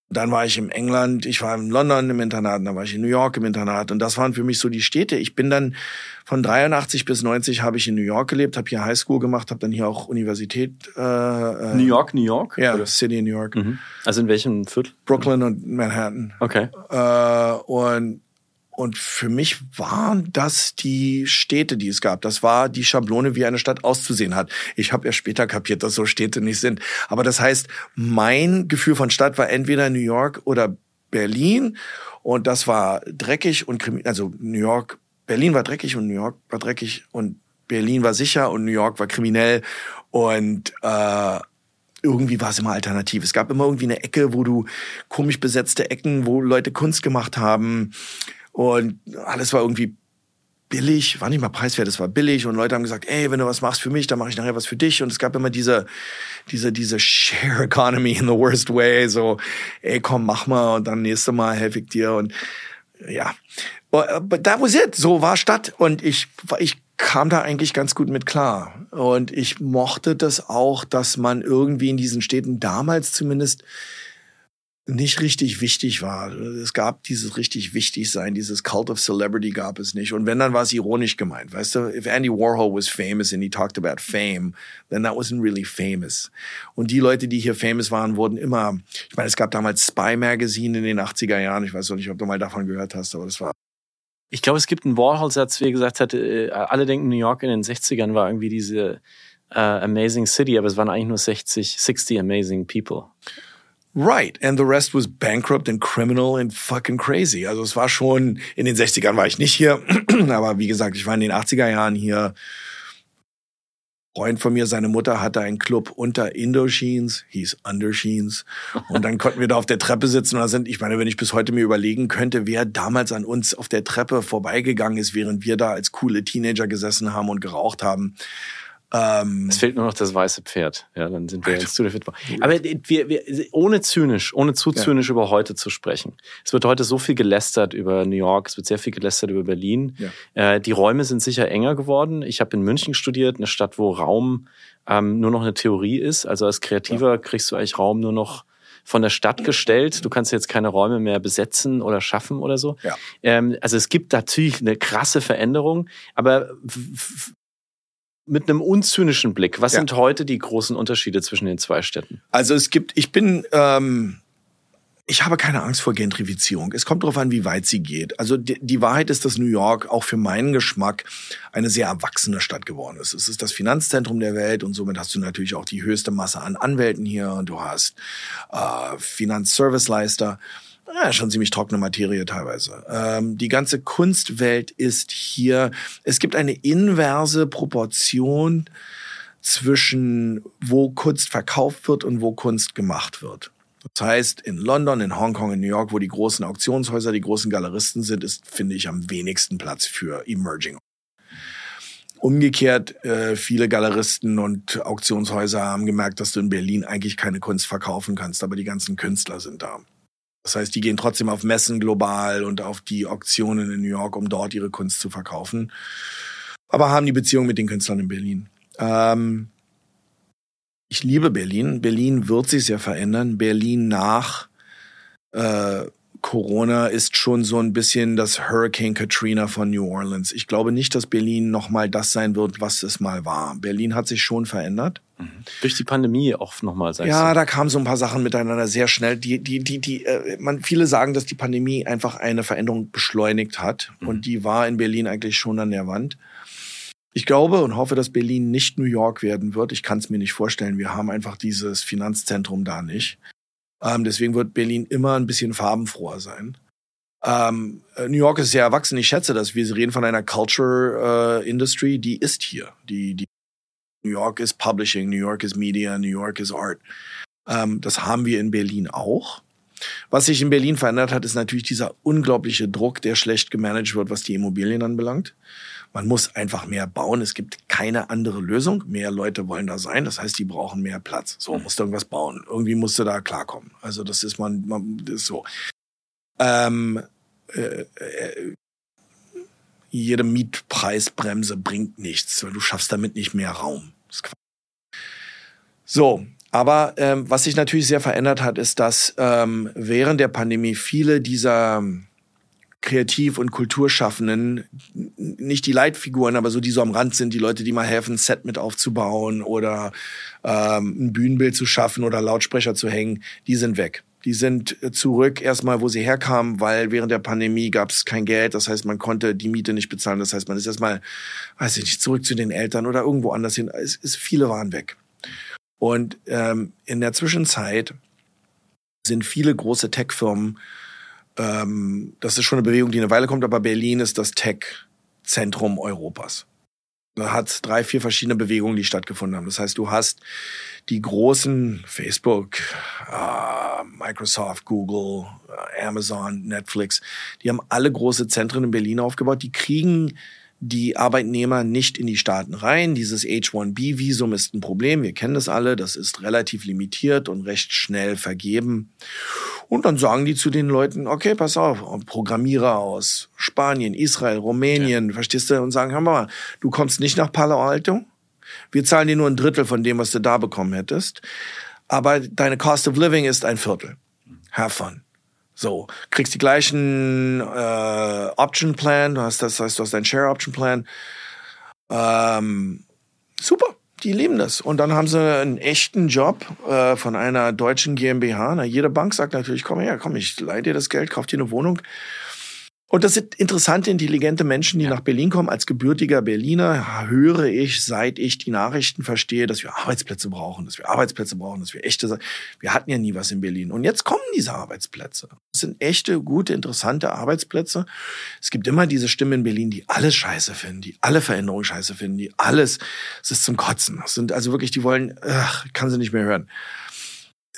Dann war ich in England, ich war in London im Internat, dann war ich in New York im Internat und das waren für mich so die Städte. Ich bin dann von 83 bis 90 habe ich in New York gelebt, habe hier Highschool gemacht, habe dann hier auch Universität. Äh, äh New York, New York? Ja, oder? City in New York. Mhm. Also in welchem Viertel? Brooklyn und Manhattan. Okay. Äh, und und für mich waren das die Städte, die es gab. Das war die Schablone, wie eine Stadt auszusehen hat. Ich habe ja später kapiert, dass so Städte nicht sind. Aber das heißt, mein Gefühl von Stadt war entweder New York oder Berlin. Und das war dreckig und kriminell. Also New York, Berlin war dreckig und New York war dreckig und Berlin war sicher und New York war kriminell. Und äh, irgendwie war es immer alternativ. Es gab immer irgendwie eine Ecke, wo du komisch besetzte Ecken, wo Leute Kunst gemacht haben. Und alles war irgendwie billig, war nicht mal preiswert, es war billig. Und Leute haben gesagt, ey, wenn du was machst für mich, dann mache ich nachher was für dich. Und es gab immer diese diese diese Share Economy in the worst way, so ey, komm, mach mal und dann nächste Mal helfe ich dir. Und ja. But that was it, so war Stadt. Und ich ich kam da eigentlich ganz gut mit klar. Und ich mochte das auch, dass man irgendwie in diesen Städten damals zumindest nicht richtig wichtig war. Es gab dieses richtig wichtig sein, dieses Cult of Celebrity gab es nicht. Und wenn, dann war es ironisch gemeint. Weißt du, if Andy Warhol was famous and he talked about fame, then that wasn't really famous. Und die Leute, die hier famous waren, wurden immer, ich meine, es gab damals Spy Magazine in den 80er Jahren. Ich weiß noch nicht, ob du mal davon gehört hast, aber das war ich glaube, es gibt einen Warhol-Satz, wie er gesagt hat, äh, alle denken, New York in den 60ern war irgendwie diese uh, amazing city, aber es waren eigentlich nur 60, 60 amazing people. Right. And the rest was bankrupt and criminal and fucking crazy. Also es war schon, in den 60ern war ich nicht hier, aber wie gesagt, ich war in den 80er Jahren hier. Freund von mir, seine Mutter hatte einen Club unter Indochines, hieß Undersheens. Und dann konnten wir da auf der Treppe sitzen und da sind, ich meine, wenn ich bis heute mir überlegen könnte, wer damals an uns auf der Treppe vorbeigegangen ist, während wir da als coole Teenager gesessen haben und geraucht haben. Ähm, es fehlt nur noch das weiße Pferd. Ja, dann sind wir jetzt zu der Fit. Aber wir, wir, ohne zynisch, ohne zu zynisch ja. über heute zu sprechen. Es wird heute so viel gelästert über New York, es wird sehr viel gelästert über Berlin. Ja. Äh, die Räume sind sicher enger geworden. Ich habe in München studiert, eine Stadt, wo Raum ähm, nur noch eine Theorie ist. Also als Kreativer ja. kriegst du eigentlich Raum nur noch von der Stadt gestellt. Du kannst jetzt keine Räume mehr besetzen oder schaffen oder so. Ja. Ähm, also es gibt natürlich eine krasse Veränderung, aber mit einem unzynischen Blick, was ja. sind heute die großen Unterschiede zwischen den zwei Städten? Also es gibt, ich bin, ähm, ich habe keine Angst vor Gentrifizierung. Es kommt darauf an, wie weit sie geht. Also die, die, Wahrheit ist, dass New York auch für meinen Geschmack eine sehr erwachsene Stadt geworden ist. Es ist das Finanzzentrum der Welt und somit hast du natürlich auch die höchste Masse an Anwälten hier und du hast äh, Finanzserviceleister ja, schon ziemlich trockene Materie teilweise. Ähm, die ganze Kunstwelt ist hier, es gibt eine inverse Proportion zwischen wo Kunst verkauft wird und wo Kunst gemacht wird. Das heißt, in London, in Hongkong, in New York, wo die großen Auktionshäuser, die großen Galeristen sind, ist, finde ich, am wenigsten Platz für Emerging. Umgekehrt, äh, viele Galeristen und Auktionshäuser haben gemerkt, dass du in Berlin eigentlich keine Kunst verkaufen kannst, aber die ganzen Künstler sind da. Das heißt, die gehen trotzdem auf Messen global und auf die Auktionen in New York, um dort ihre Kunst zu verkaufen. Aber haben die Beziehung mit den Künstlern in Berlin. Ähm, ich liebe Berlin. Berlin wird sich sehr verändern. Berlin nach äh, Corona ist schon so ein bisschen das Hurricane Katrina von New Orleans. Ich glaube nicht, dass Berlin nochmal das sein wird, was es mal war. Berlin hat sich schon verändert. Mhm. Durch die Pandemie auch nochmal, sagst ja? Ja, da kamen so ein paar Sachen miteinander sehr schnell. Die, die, die, die, äh, man, viele sagen, dass die Pandemie einfach eine Veränderung beschleunigt hat. Mhm. Und die war in Berlin eigentlich schon an der Wand. Ich glaube und hoffe, dass Berlin nicht New York werden wird. Ich kann es mir nicht vorstellen. Wir haben einfach dieses Finanzzentrum da nicht. Ähm, deswegen wird Berlin immer ein bisschen farbenfroher sein. Ähm, äh, New York ist sehr erwachsen. Ich schätze das. Wir reden von einer Culture äh, Industry, die ist hier. Die, die New York ist Publishing, New York ist Media, New York ist Art. Ähm, das haben wir in Berlin auch. Was sich in Berlin verändert hat, ist natürlich dieser unglaubliche Druck, der schlecht gemanagt wird, was die Immobilien anbelangt. Man muss einfach mehr bauen. Es gibt keine andere Lösung. Mehr Leute wollen da sein. Das heißt, die brauchen mehr Platz. So, mhm. musst du irgendwas bauen. Irgendwie musst du da klarkommen. Also das ist man, man das ist so. Ähm, äh, äh, jede Mietpreisbremse bringt nichts, weil du schaffst damit nicht mehr Raum. So, aber ähm, was sich natürlich sehr verändert hat, ist, dass ähm, während der Pandemie viele dieser Kreativ- und Kulturschaffenden, nicht die Leitfiguren, aber so die so am Rand sind, die Leute, die mal helfen, ein Set mit aufzubauen oder ähm, ein Bühnenbild zu schaffen oder Lautsprecher zu hängen, die sind weg. Die sind zurück erstmal, wo sie herkamen, weil während der Pandemie gab es kein Geld. Das heißt, man konnte die Miete nicht bezahlen. Das heißt, man ist erstmal, weiß ich nicht, zurück zu den Eltern oder irgendwo anders hin. Es, es, viele waren weg. Und ähm, in der Zwischenzeit sind viele große Tech-Firmen ähm, das ist schon eine Bewegung, die eine Weile kommt, aber Berlin ist das Tech-Zentrum Europas. Da hat drei, vier verschiedene Bewegungen, die stattgefunden haben. Das heißt, du hast die großen Facebook, äh, Microsoft, Google, äh, Amazon, Netflix, die haben alle große Zentren in Berlin aufgebaut. Die kriegen die Arbeitnehmer nicht in die Staaten rein. Dieses H-1B-Visum ist ein Problem. Wir kennen das alle. Das ist relativ limitiert und recht schnell vergeben. Und dann sagen die zu den Leuten, okay, pass auf, Programmierer aus Spanien, Israel, Rumänien, ja. verstehst du? Und sagen, hör mal, du kommst nicht nach Palo Alto. Wir zahlen dir nur ein Drittel von dem, was du da bekommen hättest. Aber deine Cost of Living ist ein Viertel. Have fun. So, kriegst die gleichen äh, Option Plan, du hast das heißt, du hast deinen Share Option Plan. Ähm, super, die lieben das. Und dann haben sie einen echten Job äh, von einer deutschen GmbH. Na, jede Bank sagt natürlich, komm her, komm, ich leih dir das Geld, kauf dir eine Wohnung. Und das sind interessante, intelligente Menschen, die ja. nach Berlin kommen. Als gebürtiger Berliner höre ich, seit ich die Nachrichten verstehe, dass wir Arbeitsplätze brauchen, dass wir Arbeitsplätze brauchen, dass wir echte, wir hatten ja nie was in Berlin. Und jetzt kommen diese Arbeitsplätze. Das sind echte, gute, interessante Arbeitsplätze. Es gibt immer diese Stimmen in Berlin, die alles scheiße finden, die alle Veränderungen scheiße finden, die alles, es ist zum Kotzen. Das sind also wirklich, die wollen, ach, kann sie nicht mehr hören.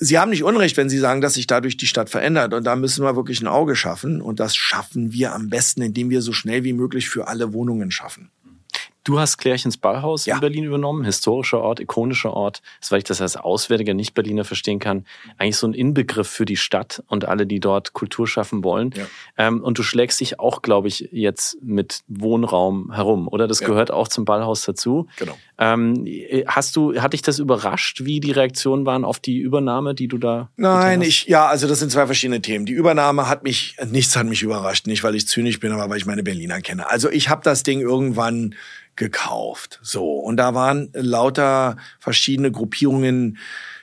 Sie haben nicht Unrecht, wenn Sie sagen, dass sich dadurch die Stadt verändert. Und da müssen wir wirklich ein Auge schaffen. Und das schaffen wir am besten, indem wir so schnell wie möglich für alle Wohnungen schaffen. Du hast Klärchens Ballhaus ja. in Berlin übernommen, historischer Ort, ikonischer Ort. Das, weil ich das als Auswärtiger Nicht-Berliner verstehen kann, eigentlich so ein Inbegriff für die Stadt und alle, die dort Kultur schaffen wollen. Ja. Ähm, und du schlägst dich auch, glaube ich, jetzt mit Wohnraum herum, oder? Das ja. gehört auch zum Ballhaus dazu. Genau. Ähm, hast du, hat dich das überrascht, wie die Reaktionen waren auf die Übernahme, die du da? Nein, ich, ja, also das sind zwei verschiedene Themen. Die Übernahme hat mich, nichts hat mich überrascht, nicht weil ich zynisch bin, aber weil ich meine Berliner kenne. Also ich habe das Ding irgendwann gekauft. So. Und da waren lauter verschiedene Gruppierungen,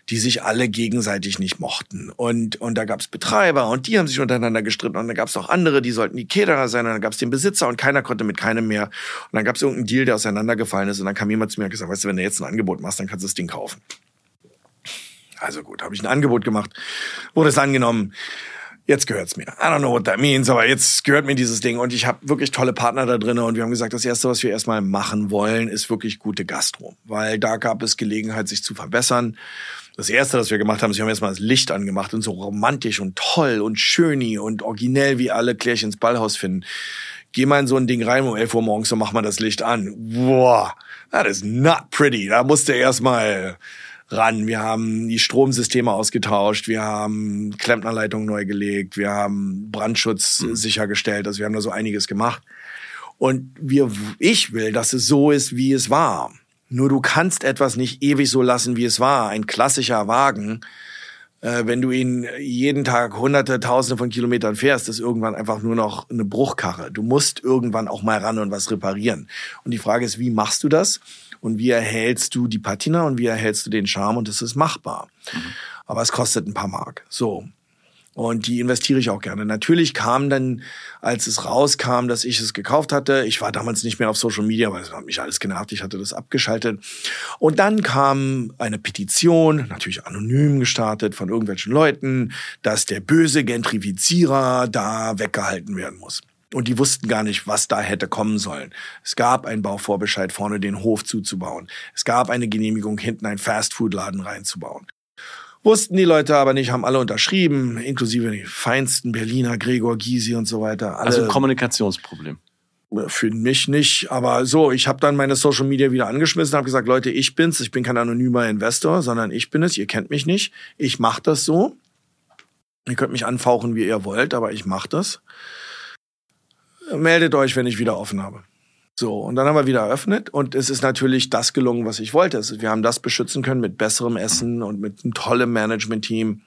die sich alle gegenseitig nicht mochten. Und, und da gab's Betreiber und die haben sich untereinander gestritten. Und dann gab's auch andere, die sollten die Kederer sein. Und dann gab's den Besitzer und keiner konnte mit keinem mehr. Und dann gab's irgendeinen Deal, der auseinandergefallen ist. Und dann kam jemand zu mir und gesagt, weißt du, wenn du jetzt ein Angebot machst, dann kannst du das Ding kaufen. Also gut, habe ich ein Angebot gemacht, wurde es angenommen jetzt gehört's mir. I don't know what that means, aber jetzt gehört mir dieses Ding und ich habe wirklich tolle Partner da drin und wir haben gesagt, das erste, was wir erstmal machen wollen, ist wirklich gute Gastro, weil da gab es Gelegenheit, sich zu verbessern. Das erste, was wir gemacht haben, ist, wir haben erstmal das Licht angemacht und so romantisch und toll und schöni und originell, wie alle Klärchens Ballhaus finden. Geh mal in so ein Ding rein um 11 Uhr morgens und mach mal das Licht an. Boah, that is not pretty. Da musste erstmal ran. Wir haben die Stromsysteme ausgetauscht, wir haben Klempnerleitungen neu gelegt, wir haben Brandschutz mhm. sichergestellt. Also wir haben da so einiges gemacht. Und wir, ich will, dass es so ist, wie es war. Nur du kannst etwas nicht ewig so lassen, wie es war. Ein klassischer Wagen, äh, wenn du ihn jeden Tag hunderte, tausende von Kilometern fährst, ist irgendwann einfach nur noch eine Bruchkarre. Du musst irgendwann auch mal ran und was reparieren. Und die Frage ist, wie machst du das? Und wie erhältst du die Patina und wie erhältst du den Charme und das ist machbar. Mhm. Aber es kostet ein paar Mark. So. Und die investiere ich auch gerne. Natürlich kam dann, als es rauskam, dass ich es gekauft hatte, ich war damals nicht mehr auf Social Media, weil es hat mich alles genervt, ich hatte das abgeschaltet. Und dann kam eine Petition, natürlich anonym gestartet von irgendwelchen Leuten, dass der böse Gentrifizierer da weggehalten werden muss. Und die wussten gar nicht, was da hätte kommen sollen. Es gab einen Bauvorbescheid, vorne den Hof zuzubauen. Es gab eine Genehmigung, hinten einen Fastfood-Laden reinzubauen. Wussten die Leute aber nicht, haben alle unterschrieben, inklusive die feinsten Berliner, Gregor Gysi und so weiter. Alle, also ein Kommunikationsproblem. Für mich nicht, aber so, ich habe dann meine Social Media wieder angeschmissen, habe gesagt, Leute, ich bin's, ich bin kein anonymer Investor, sondern ich bin es, ihr kennt mich nicht, ich mache das so. Ihr könnt mich anfauchen, wie ihr wollt, aber ich mache das. Meldet euch, wenn ich wieder offen habe. So, und dann haben wir wieder eröffnet und es ist natürlich das gelungen, was ich wollte. Wir haben das beschützen können mit besserem Essen und mit einem tollen Management-Team.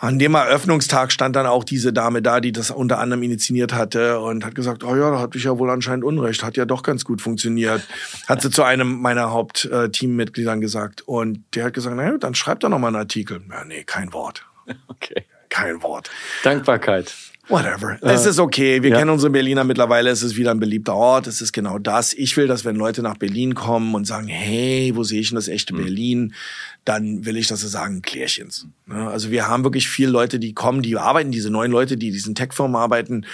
An dem Eröffnungstag stand dann auch diese Dame da, die das unter anderem initiiert hatte und hat gesagt, oh ja, da hatte ich ja wohl anscheinend Unrecht, hat ja doch ganz gut funktioniert. Hat sie zu einem meiner Hauptteammitgliedern gesagt. Und der hat gesagt, naja, dann schreibt doch noch mal einen Artikel. Ja, nee, kein Wort. Okay. Kein Wort. Dankbarkeit. Whatever. Äh, es ist okay. Wir ja. kennen unsere Berliner mittlerweile. Es ist wieder ein beliebter Ort. Es ist genau das. Ich will, dass wenn Leute nach Berlin kommen und sagen, hey, wo sehe ich denn das echte mhm. Berlin? Dann will ich, dass sie sagen, Klärchens. Ne? Also wir haben wirklich viele Leute, die kommen, die arbeiten, diese neuen Leute, die diesen Tech-Firmen arbeiten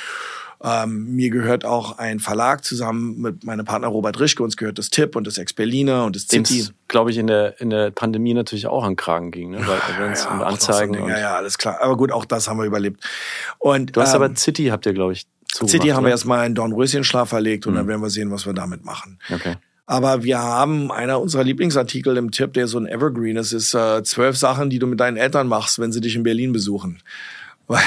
ähm, mir gehört auch ein Verlag zusammen mit meinem Partner Robert Rischke. Uns gehört das Tipp und das Expeliner und das City. glaube ich, in der, in der Pandemie natürlich auch an Kragen ging, ne? Weil Events ja, und Anzeigen. So ja, ja, alles klar. Aber gut, auch das haben wir überlebt. Und, du hast ähm, aber City, habt ihr, glaube ich, zugemacht, City haben oder? wir erstmal einen Dornröschenschlaf verlegt und mhm. dann werden wir sehen, was wir damit machen. Okay. Aber wir haben einer unserer Lieblingsartikel im Tipp, der so ein Evergreen ist, ist äh, zwölf Sachen, die du mit deinen Eltern machst, wenn sie dich in Berlin besuchen. Weil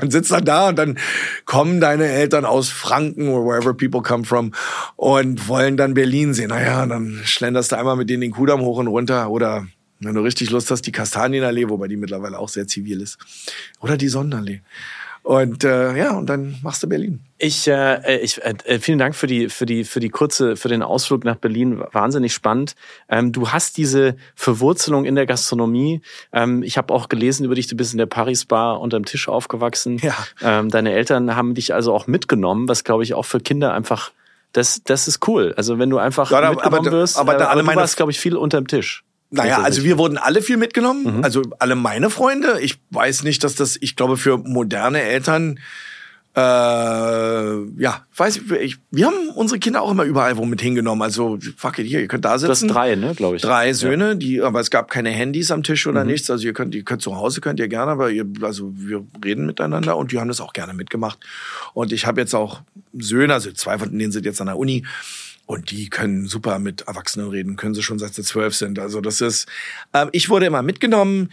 man sitzt dann da und dann kommen deine Eltern aus Franken or wherever people come from und wollen dann Berlin sehen. Naja, dann schlenderst du einmal mit denen den Kudamm hoch und runter oder wenn du richtig Lust hast, die Kastanienallee, wobei die mittlerweile auch sehr zivil ist. Oder die Sonnenallee. Und äh, ja, und dann machst du Berlin. Ich, äh, ich äh, vielen Dank für die für die für die kurze für den Ausflug nach Berlin. Wahnsinnig spannend. Ähm, du hast diese Verwurzelung in der Gastronomie. Ähm, ich habe auch gelesen über dich. Du bist in der Paris Bar unterm Tisch aufgewachsen. Ja. Ähm, deine Eltern haben dich also auch mitgenommen, was glaube ich auch für Kinder einfach das das ist cool. Also wenn du einfach ja, mitgenommen aber, wirst. Aber, aber, aber du warst glaube ich viel unterm Tisch. Naja, also wir wurden alle viel mitgenommen, mhm. also alle meine Freunde. Ich weiß nicht, dass das, ich glaube, für moderne Eltern, äh, ja, weiß ich, wir haben unsere Kinder auch immer überall wo mit hingenommen. Also, fuck it, hier, ihr könnt da sitzen. Das ist drei, ne, glaube ich. Drei Söhne, ja. die, aber es gab keine Handys am Tisch oder mhm. nichts. Also ihr könnt, ihr könnt zu Hause könnt ihr gerne, aber ihr, also wir reden miteinander und die haben das auch gerne mitgemacht. Und ich habe jetzt auch Söhne, also zwei von denen sind jetzt an der Uni. Und die können super mit Erwachsenen reden, können sie schon seit sie zwölf sind. Also das ist, äh, ich wurde immer mitgenommen.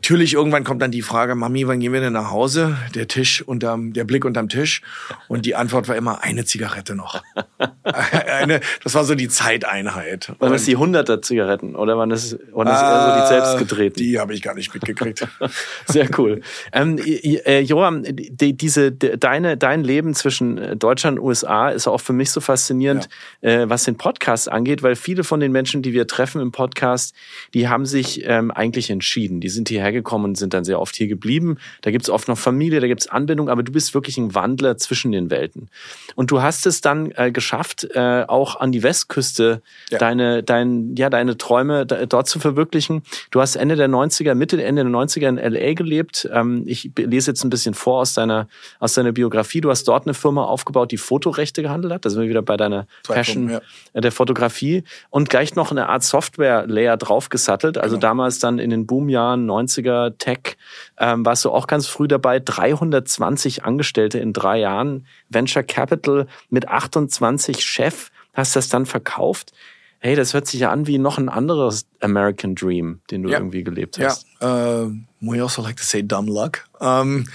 Natürlich, irgendwann kommt dann die Frage, Mami, wann gehen wir denn nach Hause? Der Tisch unterm, der Blick unterm Tisch. Und die Antwort war immer eine Zigarette noch. eine, das war so die Zeiteinheit. Waren das die hunderter Zigaretten oder waren das, waren das eher so die selbstgedrehten? Die habe ich gar nicht mitgekriegt. Sehr cool. Ähm, äh, Joram, die, diese, de, deine, dein Leben zwischen Deutschland und USA ist auch für mich so faszinierend, ja. äh, was den Podcast angeht, weil viele von den Menschen, die wir treffen im Podcast, die haben sich ähm, eigentlich entschieden. Die sind hierher hergekommen und sind dann sehr oft hier geblieben. Da gibt es oft noch Familie, da gibt es Anbindung, aber du bist wirklich ein Wandler zwischen den Welten. Und du hast es dann äh, geschafft, äh, auch an die Westküste ja. deine, dein, ja, deine Träume da, dort zu verwirklichen. Du hast Ende der 90er, Mitte, Ende der 90er in LA gelebt. Ähm, ich lese jetzt ein bisschen vor aus deiner, aus deiner Biografie. Du hast dort eine Firma aufgebaut, die Fotorechte gehandelt hat. Da sind wir wieder bei deiner Passion ja. Äh, der Fotografie. Und gleich noch eine Art Software-Layer draufgesattelt. Also genau. damals dann in den Boomjahren 90 90er Tech, ähm, warst du auch ganz früh dabei. 320 Angestellte in drei Jahren, Venture Capital mit 28 Chef, hast das dann verkauft. Hey, das hört sich ja an wie noch ein anderes American Dream, den du ja. irgendwie gelebt hast. Ja, uh, we also like to say dumb luck. Um, ähm,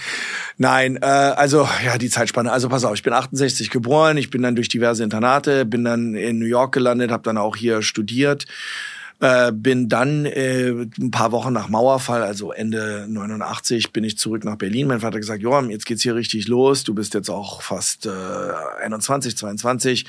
nein, äh, also ja, die Zeitspanne. Also pass auf, ich bin 68 geboren, ich bin dann durch diverse Internate, bin dann in New York gelandet, habe dann auch hier studiert äh, bin dann äh, ein paar Wochen nach Mauerfall, also Ende 89, bin ich zurück nach Berlin. Mein Vater hat gesagt, Joram, jetzt geht's hier richtig los. Du bist jetzt auch fast äh, 21, 22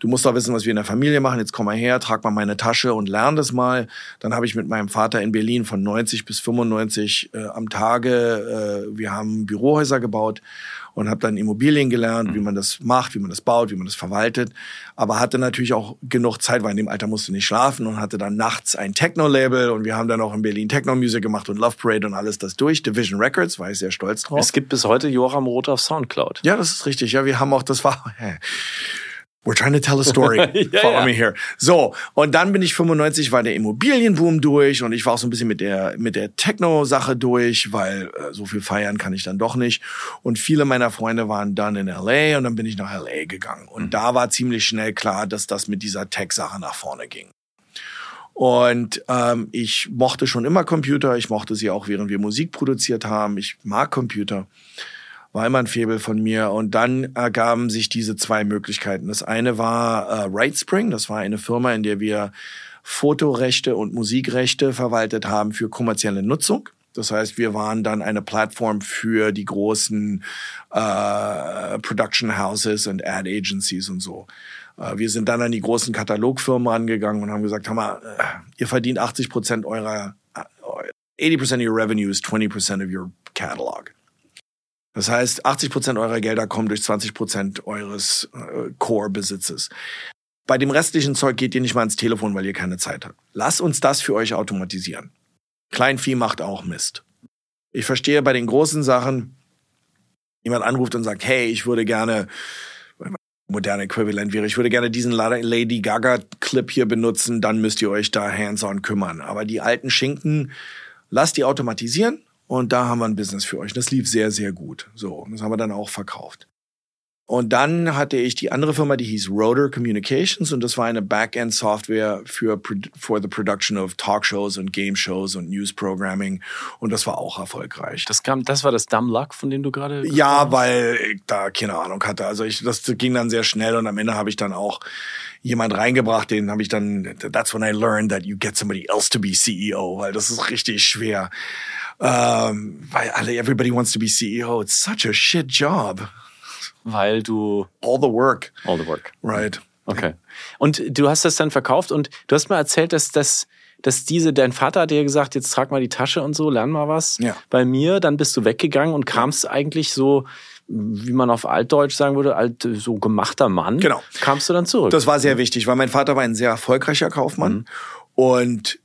du musst doch wissen, was wir in der Familie machen, jetzt komm mal her, trag mal meine Tasche und lern das mal. Dann habe ich mit meinem Vater in Berlin von 90 bis 95 äh, am Tage, äh, wir haben Bürohäuser gebaut und habe dann Immobilien gelernt, mhm. wie man das macht, wie man das baut, wie man das verwaltet. Aber hatte natürlich auch genug Zeit, weil in dem Alter musste nicht schlafen und hatte dann nachts ein Techno-Label und wir haben dann auch in Berlin Techno-Music gemacht und Love Parade und alles das durch. Division Records, war ich sehr stolz drauf. Es gibt bis heute Joram Roth auf Soundcloud. Ja, das ist richtig. Ja, wir haben auch, das war, We're trying to tell a story. Ja, Follow ja. me here. So, und dann bin ich 95, war der Immobilienboom durch und ich war auch so ein bisschen mit der, mit der Techno-Sache durch, weil äh, so viel feiern kann ich dann doch nicht. Und viele meiner Freunde waren dann in LA und dann bin ich nach LA gegangen. Und da war ziemlich schnell klar, dass das mit dieser Tech-Sache nach vorne ging. Und ähm, ich mochte schon immer Computer. Ich mochte sie auch, während wir Musik produziert haben. Ich mag Computer. War immer ein Faible von mir. Und dann ergaben sich diese zwei Möglichkeiten. Das eine war äh, Rightspring. Das war eine Firma, in der wir Fotorechte und Musikrechte verwaltet haben für kommerzielle Nutzung. Das heißt, wir waren dann eine Plattform für die großen äh, Production Houses und Ad Agencies und so. Äh, wir sind dann an die großen Katalogfirmen rangegangen und haben gesagt, hör mal, äh, ihr verdient 80 Prozent eurer, äh, 80 Prozent of your revenue is 20 Prozent of your catalog. Das heißt, 80 Prozent eurer Gelder kommen durch 20 Prozent eures äh, Core-Besitzes. Bei dem restlichen Zeug geht ihr nicht mal ans Telefon, weil ihr keine Zeit habt. Lasst uns das für euch automatisieren. Kleinvieh macht auch Mist. Ich verstehe bei den großen Sachen, jemand anruft und sagt, hey, ich würde gerne, moderne Äquivalent wäre, ich würde gerne diesen Lady Gaga Clip hier benutzen, dann müsst ihr euch da hands-on kümmern. Aber die alten Schinken, lasst die automatisieren und da haben wir ein Business für euch. Das lief sehr, sehr gut. So, das haben wir dann auch verkauft. Und dann hatte ich die andere Firma, die hieß Rotor Communications und das war eine Backend-Software für for the production of Talkshows und Game Shows und News Programming und das war auch erfolgreich. Das kam, das war das Dumb Luck, von dem du gerade. Ja, hast? weil ich da keine Ahnung hatte. Also ich, das ging dann sehr schnell und am Ende habe ich dann auch jemand reingebracht, den habe ich dann. That's when I learned that you get somebody else to be CEO, weil das ist richtig schwer. Ähm, weil alle, everybody wants to be CEO. It's such a shit job. Weil du All the work, all the work. right? Okay. Und du hast das dann verkauft und du hast mal erzählt, dass dass dass diese, dein Vater hat dir gesagt, jetzt trag mal die Tasche und so, lern mal was. Ja. Bei mir, dann bist du weggegangen und kamst eigentlich so, wie man auf Altdeutsch sagen würde, alt, so gemachter Mann. Genau. Kamst du dann zurück. Das war sehr wichtig, weil mein Vater war ein sehr erfolgreicher Kaufmann und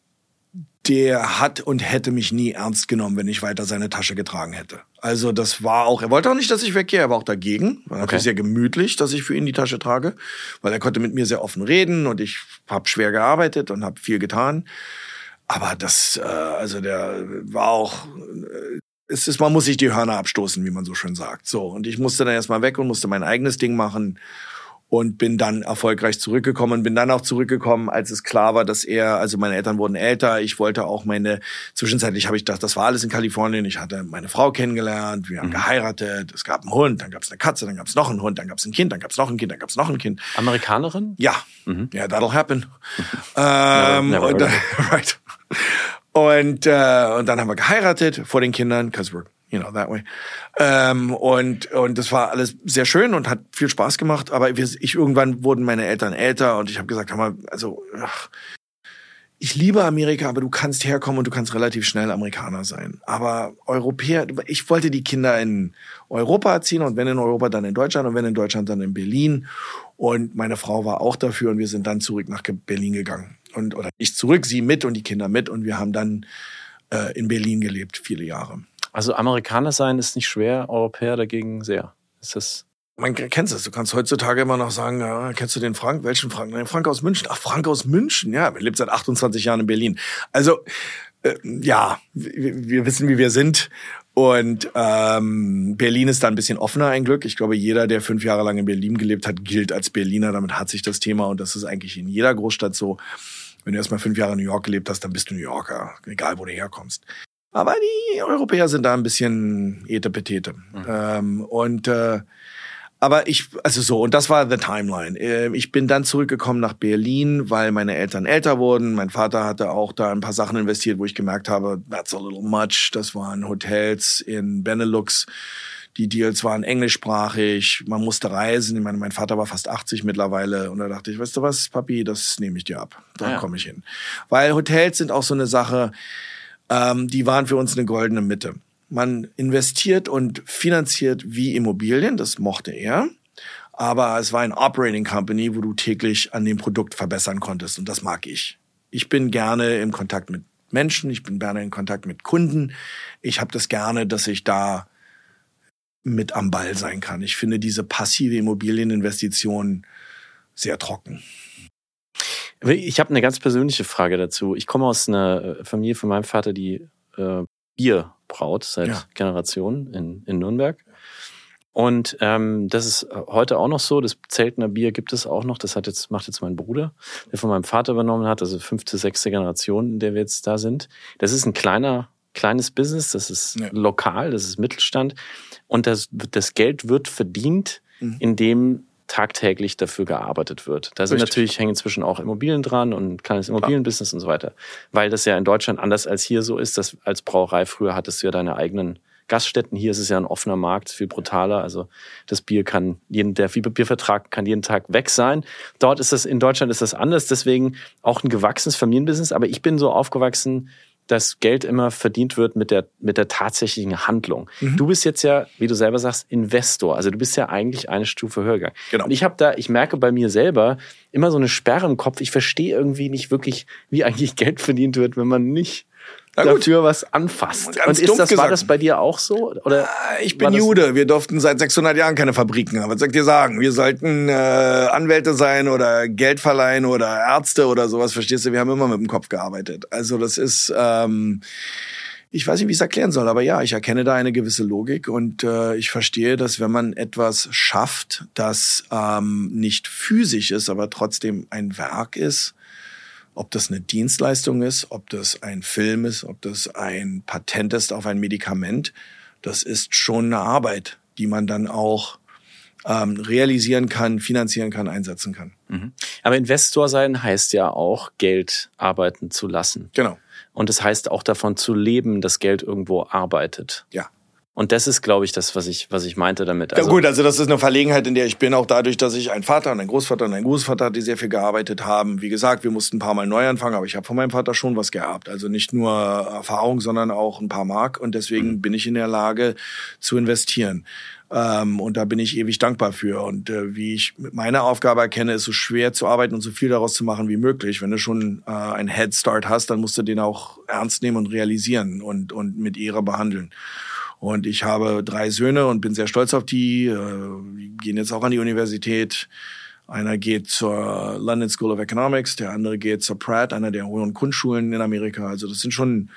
der hat und hätte mich nie ernst genommen, wenn ich weiter seine Tasche getragen hätte. Also das war auch, er wollte auch nicht, dass ich weggehe, er war auch dagegen. War natürlich Okay. sehr gemütlich, dass ich für ihn die Tasche trage, weil er konnte mit mir sehr offen reden und ich habe schwer gearbeitet und habe viel getan. Aber das, äh, also der war auch, äh, es ist, man muss sich die Hörner abstoßen, wie man so schön sagt. So, und ich musste dann erstmal weg und musste mein eigenes Ding machen und bin dann erfolgreich zurückgekommen. Bin dann auch zurückgekommen, als es klar war, dass er, also meine Eltern wurden älter. Ich wollte auch meine, zwischenzeitlich habe ich gedacht, das war alles in Kalifornien. Ich hatte meine Frau kennengelernt, wir haben geheiratet, es gab einen Hund, dann gab es eine Katze, dann gab es noch einen Hund, dann gab es ein Kind, dann gab es noch ein Kind, dann gab es noch ein Kind. Amerikanerin? Ja, ja, that'll happen. ähm, Never- never und, right. und, äh, und dann haben wir geheiratet vor den Kindern, because we're, you know, that way. Ähm, und, und das war alles sehr schön und hat viel Spaß gemacht. Aber ich irgendwann wurden meine Eltern älter und ich habe gesagt, hör mal, also ach, ich liebe Amerika, aber du kannst herkommen und du kannst relativ schnell Amerikaner sein. Aber Europäer, ich wollte die Kinder in Europa erziehen und wenn in Europa, dann in Deutschland und wenn in Deutschland, dann in Berlin. Und meine Frau war auch dafür und wir sind dann zurück nach Berlin gegangen. Und, oder ich zurück, sie mit und die Kinder mit und wir haben dann äh, in Berlin gelebt, viele Jahre. Also Amerikaner sein ist nicht schwer, Europäer dagegen sehr. Ist das Man kennst es, du kannst heutzutage immer noch sagen, ja, kennst du den Frank? Welchen Frank? Nein, Frank aus München. Ach, Frank aus München, ja, er lebt seit 28 Jahren in Berlin. Also, äh, ja, wir, wir wissen, wie wir sind. Und ähm, Berlin ist da ein bisschen offener, ein Glück. Ich glaube, jeder, der fünf Jahre lang in Berlin gelebt hat, gilt als Berliner. Damit hat sich das Thema und das ist eigentlich in jeder Großstadt so. Wenn du erst mal fünf Jahre in New York gelebt hast, dann bist du New Yorker, egal wo du herkommst. Aber die Europäer sind da ein bisschen etepetete. Ähm, und äh, aber ich, also so, und das war the timeline. Äh, Ich bin dann zurückgekommen nach Berlin, weil meine Eltern älter wurden. Mein Vater hatte auch da ein paar Sachen investiert, wo ich gemerkt habe, that's a little much. Das waren Hotels in Benelux. Die Deals waren englischsprachig, man musste reisen. Ich meine, mein Vater war fast 80 mittlerweile und da dachte ich, weißt du was, Papi, das nehme ich dir ab. Da Ja. komme ich hin. Weil Hotels sind auch so eine Sache, ähm, die waren für uns eine goldene Mitte. Man investiert und finanziert wie Immobilien, das mochte er. Aber es war ein Operating Company, wo du täglich an dem Produkt verbessern konntest. Und das mag ich. Ich bin gerne im Kontakt mit Menschen, ich bin gerne in Kontakt mit Kunden. Ich habe das gerne, dass ich da mit am Ball sein kann. Ich finde diese passive Immobilieninvestition sehr trocken. Ich habe eine ganz persönliche Frage dazu. Ich komme aus einer äh, Familie von meinem Vater, die äh, Bier braut seit ja. Generationen in, in Nürnberg. Und ähm, das ist heute auch noch so. Das Zeltner Bier gibt es auch noch. Das hat jetzt, macht jetzt mein Bruder, der von meinem Vater übernommen hat, also fünfte, sechste Generation, in der wir jetzt da sind. Das ist ein kleiner, kleines Business, das ist ja. lokal, das ist Mittelstand. Und das, das Geld wird verdient, mhm. indem tagtäglich dafür gearbeitet wird. Da sind Richtig. natürlich hängen inzwischen auch Immobilien dran und kleines Immobilienbusiness und so weiter. Weil das ja in Deutschland anders als hier so ist, dass als Brauerei früher hattest du ja deine eigenen Gaststätten. Hier ist es ja ein offener Markt, viel brutaler. Also das Bier kann jeden, der Biervertrag kann jeden Tag weg sein. Dort ist das, in Deutschland ist das anders. Deswegen auch ein gewachsenes Familienbusiness. Aber ich bin so aufgewachsen, dass Geld immer verdient wird mit der, mit der tatsächlichen Handlung. Mhm. Du bist jetzt ja, wie du selber sagst, Investor. Also du bist ja eigentlich eine Stufe höher gegangen. Genau. Und ich habe da, ich merke bei mir selber immer so eine Sperre im Kopf. Ich verstehe irgendwie nicht wirklich, wie eigentlich Geld verdient wird, wenn man nicht dafür was anfasst. Ganz und ist das, gesagt. war das bei dir auch so? Oder ah, ich bin Jude. Wir durften seit 600 Jahren keine Fabriken haben. Was soll ich dir sagen? Wir sollten äh, Anwälte sein oder Geld verleihen oder Ärzte oder sowas. Verstehst du? Wir haben immer mit dem Kopf gearbeitet. Also das ist... Ähm, ich weiß nicht, wie ich es erklären soll, aber ja, ich erkenne da eine gewisse Logik und äh, ich verstehe, dass wenn man etwas schafft, das ähm, nicht physisch ist, aber trotzdem ein Werk ist, ob das eine Dienstleistung ist, ob das ein Film ist, ob das ein Patent ist auf ein Medikament, das ist schon eine Arbeit, die man dann auch ähm, realisieren kann, finanzieren kann, einsetzen kann. Mhm. Aber Investor sein heißt ja auch, Geld arbeiten zu lassen. Genau. Und es das heißt auch davon zu leben, dass Geld irgendwo arbeitet. Ja. Und das ist, glaube ich, das, was ich, was ich meinte damit. Also ja gut, also das ist eine Verlegenheit, in der ich bin, auch dadurch, dass ich einen Vater und einen Großvater und einen Großvater hatte, die sehr viel gearbeitet haben. Wie gesagt, wir mussten ein paar Mal neu anfangen, aber ich habe von meinem Vater schon was geerbt. Also nicht nur Erfahrung, sondern auch ein paar Mark. Und deswegen mhm. bin ich in der Lage zu investieren. Ähm, und da bin ich ewig dankbar für. Und äh, wie ich meine Aufgabe erkenne, ist so schwer zu arbeiten und so viel daraus zu machen wie möglich. Wenn du schon äh, einen Head Start hast, dann musst du den auch ernst nehmen und realisieren und, und mit Ehre behandeln. Und ich habe drei Söhne und bin sehr stolz auf die. Die gehen jetzt auch an die Universität. Einer geht zur London School of Economics, der andere geht zur Pratt, einer der hohen Kunstschulen in Amerika. Also das sind schon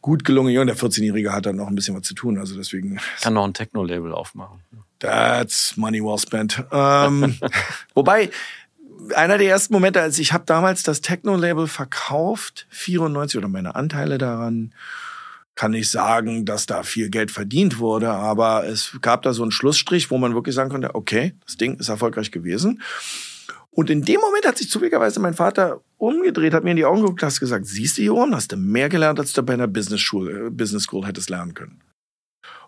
gut gelungene Jungen. Der 14-Jährige hat dann noch ein bisschen was zu tun. Also deswegen. Kann noch ein Techno-Label aufmachen. That's money well spent. Ähm, wobei, einer der ersten Momente, als ich habe damals das Techno-Label verkauft, 94 oder meine Anteile daran kann nicht sagen, dass da viel Geld verdient wurde, aber es gab da so einen Schlussstrich, wo man wirklich sagen konnte, okay, das Ding ist erfolgreich gewesen. Und in dem Moment hat sich zufälligerweise mein Vater umgedreht, hat mir in die Augen geguckt, hast gesagt, siehst du, Johann, hast du mehr gelernt, als du bei einer Business School, äh, Business School hättest lernen können.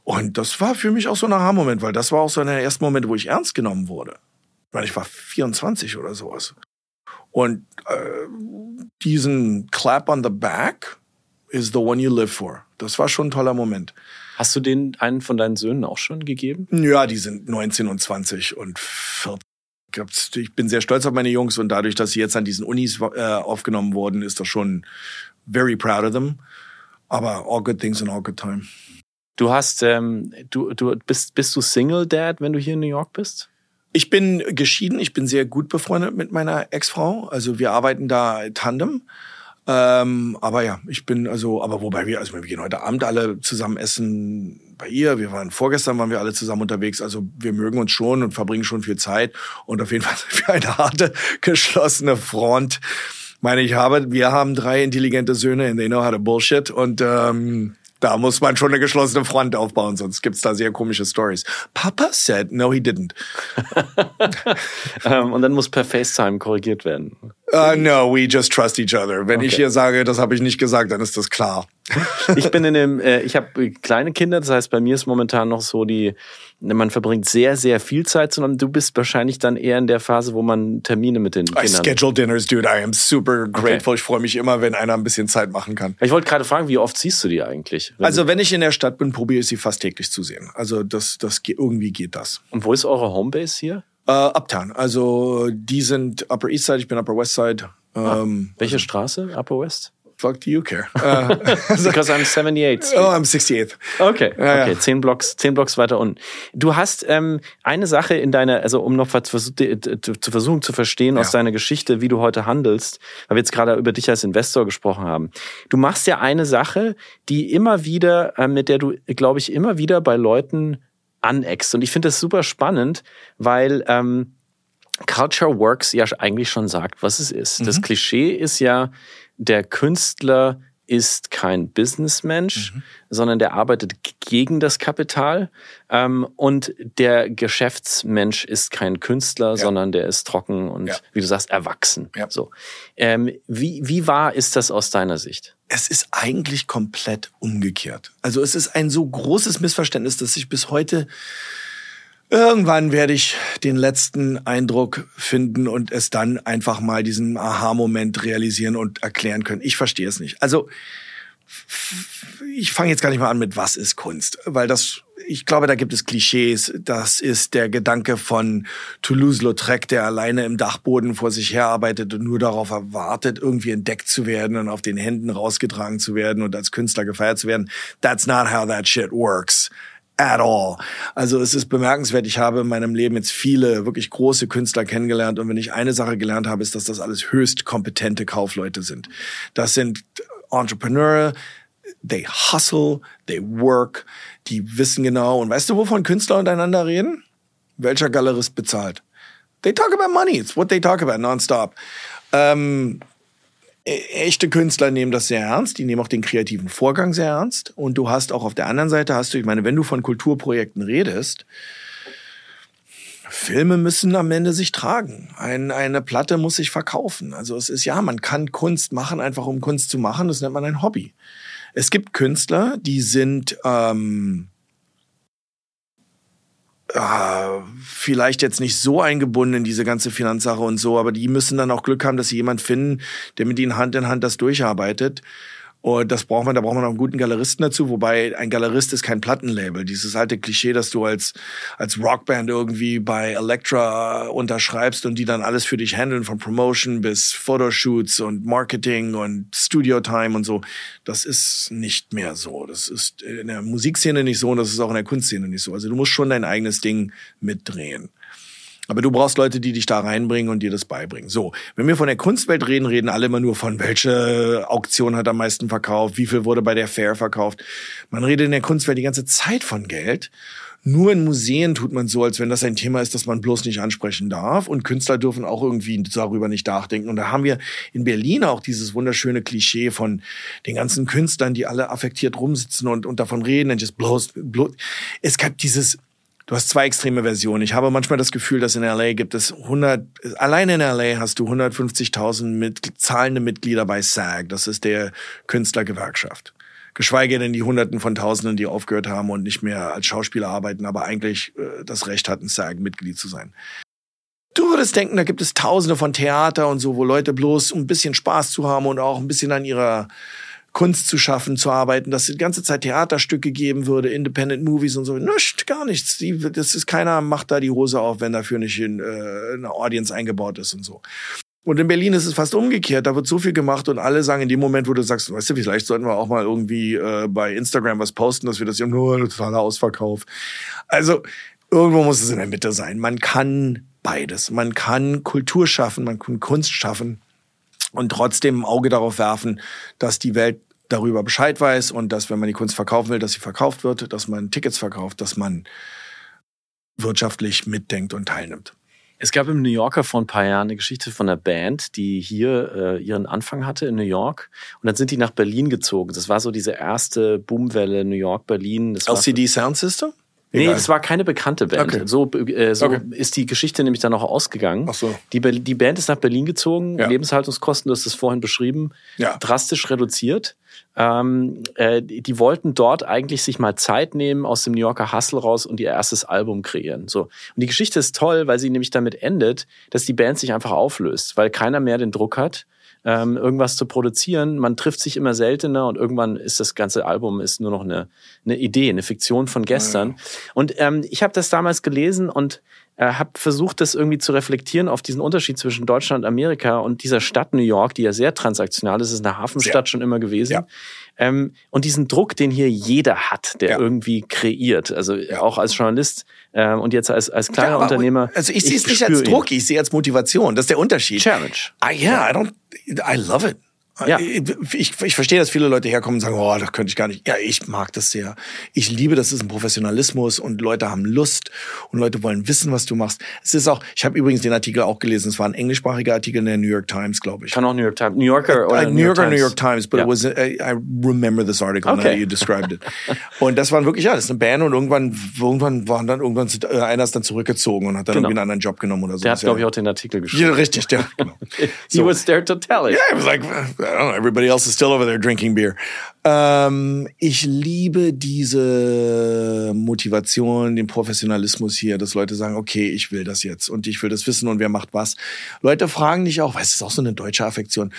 Und das war für mich auch so ein Aha-Moment, weil das war auch so einer der ersten Momente, wo ich ernst genommen wurde. Weil ich war 24 oder sowas. Und äh, diesen Clap on the back is the one you live for. Das war schon ein toller Moment. Hast du den einen von deinen Söhnen auch schon gegeben? Ja, die sind 19 und 20 und 40. Ich bin sehr stolz auf meine Jungs und dadurch, dass sie jetzt an diesen Unis äh, aufgenommen wurden, ist das schon very proud of them. Aber all good things in all good time. Du hast, ähm, du, du bist, bist du Single Dad, wenn du hier in New York bist? Ich bin geschieden. Ich bin sehr gut befreundet mit meiner Ex-Frau. Also wir arbeiten da tandem. Ähm, aber ja, ich bin also, aber wobei wir, also wir gehen heute Abend alle zusammen essen bei ihr. Wir waren vorgestern waren wir alle zusammen unterwegs. Also wir mögen uns schon und verbringen schon viel Zeit. Und auf jeden Fall sind wir eine harte, geschlossene Front. Ich meine, ich habe, wir haben drei intelligente Söhne and they know how to bullshit. Und ähm, da muss man schon eine geschlossene Front aufbauen, sonst gibt's da sehr komische Stories. Papa said, no, he didn't. um, ähm, und dann muss per FaceTime korrigiert werden. Uh, no, we just trust each other. Wenn okay. ich hier sage, das habe ich nicht gesagt, dann ist das klar. Ich bin in dem, äh, ich habe kleine Kinder, das heißt, bei mir ist momentan noch so die, man verbringt sehr, sehr viel Zeit zusammen. Du bist wahrscheinlich dann eher in der Phase, wo man Termine mit den Kindern. I schedule dinners, dude. I am super grateful. Okay. Ich freue mich immer, wenn einer ein bisschen Zeit machen kann. Ich wollte gerade fragen, wie oft siehst du die eigentlich? Wenn also wenn ich in der Stadt bin, probiere ich sie fast täglich zu sehen. Also das, das irgendwie geht das. Und wo ist eure Homebase hier? Uh, Uptown. Also die sind Upper East Side, ich bin Upper West Side. Ah, ähm, welche also, Straße? Upper West? Fuck do you care? Uh, Because I'm 78. Street. Oh, I'm 68. Okay, ja, okay, ja. zehn Blocks, zehn Blocks weiter unten. Du hast ähm, eine Sache in deiner, also um noch zu, zu versuchen zu verstehen ja. aus deiner Geschichte, wie du heute handelst, weil wir jetzt gerade über dich als Investor gesprochen haben. Du machst ja eine Sache, die immer wieder, äh, mit der du, glaube ich, immer wieder bei Leuten aneckst. Und ich finde das super spannend, weil ähm, Culture Works ja eigentlich schon sagt, was es ist. Mhm. Das Klischee ist ja, der Künstler ist kein Businessmensch, mhm. sondern der arbeitet gegen das Kapital. Ähm, und der Geschäftsmensch ist kein Künstler, ja. sondern der ist trocken und, ja. wie du sagst, erwachsen. Ja. So. Ähm, wie, wie wahr ist das aus deiner Sicht? Es ist eigentlich komplett umgekehrt. Also es ist ein so großes Missverständnis, dass ich bis heute Irgendwann werde ich den letzten Eindruck finden und es dann einfach mal diesen Aha-Moment realisieren und erklären können. Ich verstehe es nicht. Also ich fange jetzt gar nicht mal an mit was ist Kunst, weil das ich glaube, da gibt es Klischees. Das ist der Gedanke von Toulouse-Lautrec, der alleine im Dachboden vor sich her arbeitet und nur darauf erwartet, irgendwie entdeckt zu werden und auf den Händen rausgetragen zu werden und als Künstler gefeiert zu werden. That's not how that shit works at all. Also es ist bemerkenswert, ich habe in meinem Leben jetzt viele wirklich große Künstler kennengelernt und wenn ich eine Sache gelernt habe, ist, dass das alles höchst kompetente Kaufleute sind. Das sind Entrepreneure, they hustle, they work, die wissen genau. Und weißt du, wovon Künstler untereinander reden? Welcher Galerist bezahlt? They talk about money. It's what they talk about nonstop. Ähm, echte Künstler nehmen das sehr ernst, die nehmen auch den kreativen Vorgang sehr ernst. Und du hast auch auf der anderen Seite hast du, ich meine, wenn du von Kulturprojekten redest, Filme müssen am Ende sich tragen. Ein, eine Platte muss sich verkaufen. Also es ist ja, man kann Kunst machen, einfach um Kunst zu machen. Das nennt man ein Hobby. Es gibt Künstler, die sind ähm, äh, vielleicht jetzt nicht so eingebunden in diese ganze Finanzsache und so, aber die müssen dann auch Glück haben, dass sie jemand finden, der mit ihnen Hand in Hand das durcharbeitet. Und das braucht man, da braucht man auch einen guten Galeristen dazu, wobei ein Galerist ist kein Plattenlabel. Dieses alte Klischee, dass du als, als Rockband irgendwie bei Elektra unterschreibst und die dann alles für dich handeln, von Promotion bis Fotoshoots und Marketing und Studio Time und so. Das ist nicht mehr so. Das ist in der Musikszene nicht so und das ist auch in der Kunstszene nicht so. Also du musst schon dein eigenes Ding mitdrehen. Aber du brauchst Leute, die dich da reinbringen und dir das beibringen. So, wenn wir von der Kunstwelt reden, reden alle immer nur von, welche Auktion hat am meisten verkauft, wie viel wurde bei der Fair verkauft. Man redet in der Kunstwelt die ganze Zeit von Geld. Nur in Museen tut man so, als wenn das ein Thema ist, das man bloß nicht ansprechen darf. Und Künstler dürfen auch irgendwie darüber nicht nachdenken. Und da haben wir in Berlin auch dieses wunderschöne Klischee von den ganzen Künstlern, die alle affektiert rumsitzen und, und davon reden. Und just bloß, bloß. Es gab dieses du hast zwei extreme Versionen. Ich habe manchmal das Gefühl, dass in LA gibt es 100, allein in LA hast du 150.000 mit, zahlende Mitglieder bei SAG. Das ist der Künstlergewerkschaft. Geschweige denn die Hunderten von Tausenden, die aufgehört haben und nicht mehr als Schauspieler arbeiten, aber eigentlich äh, das Recht hatten, SAG-Mitglied zu sein. Du würdest denken, da gibt es Tausende von Theater und so, wo Leute bloß ein bisschen Spaß zu haben und auch ein bisschen an ihrer Kunst zu schaffen, zu arbeiten, dass die ganze Zeit Theaterstücke geben würde, Independent Movies und so. Nichts, gar nichts. Die, das ist keiner macht da die Hose auf, wenn dafür nicht in, äh, eine Audience eingebaut ist und so. Und in Berlin ist es fast umgekehrt. Da wird so viel gemacht und alle sagen in dem Moment, wo du sagst, weißt du, vielleicht sollten wir auch mal irgendwie äh, bei Instagram was posten, dass wir das ja nur totaler Ausverkauf. Also irgendwo muss es in der Mitte sein. Man kann beides. Man kann Kultur schaffen, man kann Kunst schaffen und trotzdem ein Auge darauf werfen, dass die Welt darüber Bescheid weiß und dass, wenn man die Kunst verkaufen will, dass sie verkauft wird, dass man Tickets verkauft, dass man wirtschaftlich mitdenkt und teilnimmt. Es gab im New Yorker vor ein paar Jahren eine Geschichte von einer Band, die hier äh, ihren Anfang hatte in New York. Und dann sind die nach Berlin gezogen. Das war so diese erste Boomwelle New York, Berlin. Das LCD Sound System? Nee, das war keine bekannte Band. Okay. So, äh, so okay. ist die Geschichte nämlich dann auch ausgegangen. Ach so. Die, die Band ist nach Berlin gezogen, ja. Lebenshaltungskosten, du hast es vorhin beschrieben, ja. drastisch reduziert. Ähm, äh, die wollten dort eigentlich sich mal Zeit nehmen aus dem New Yorker Hustle raus und ihr erstes Album kreieren. So. Und die Geschichte ist toll, weil sie nämlich damit endet, dass die Band sich einfach auflöst, weil keiner mehr den Druck hat ähm, irgendwas zu produzieren. Man trifft sich immer seltener und irgendwann ist das ganze Album ist nur noch eine, eine Idee, eine Fiktion von gestern. Ja. Und ähm, ich habe das damals gelesen und äh, habe versucht, das irgendwie zu reflektieren auf diesen Unterschied zwischen Deutschland und Amerika und dieser Stadt New York, die ja sehr transaktional ist, ist eine Hafenstadt sehr. schon immer gewesen. Ja. Ähm, und diesen Druck, den hier jeder hat, der ja. irgendwie kreiert. Also ja. auch als Journalist ähm, und jetzt als, als kleiner aber, Unternehmer. Also ich, sehe es nicht als Druck, ich sehe es als Motivation. Das ist der Unterschied. Challenge. Ah, yeah, I don't, I love it. Ja. Ich, ich verstehe, dass viele Leute herkommen und sagen, oh, das könnte ich gar nicht. Ja, ich mag das sehr. Ich liebe, das ist ein Professionalismus und Leute haben Lust und Leute wollen wissen, was du machst. Es ist auch, ich habe übrigens den Artikel auch gelesen, es war ein englischsprachiger Artikel in der New York Times, glaube ich. Kann auch New York Times, New Yorker oder uh, New, Yorker, New York Times, but yeah. it was, I, I remember this article okay. how you described it. und das waren wirklich, ja, das ist eine Band und irgendwann, irgendwann waren dann, irgendwann, äh, einer ist dann zurückgezogen und hat dann genau. irgendwie einen anderen Job genommen oder so. Der hat, glaube ich, auch den Artikel geschrieben. Ja, richtig, der, genau. He so. was there to tell it. Yeah, it was like, I know, everybody else is still over there drinking beer. Ähm, ich liebe diese Motivation, den Professionalismus hier, dass Leute sagen, okay, ich will das jetzt und ich will das wissen und wer macht was. Leute fragen dich auch, weißt du, ist auch so eine deutsche Affektion.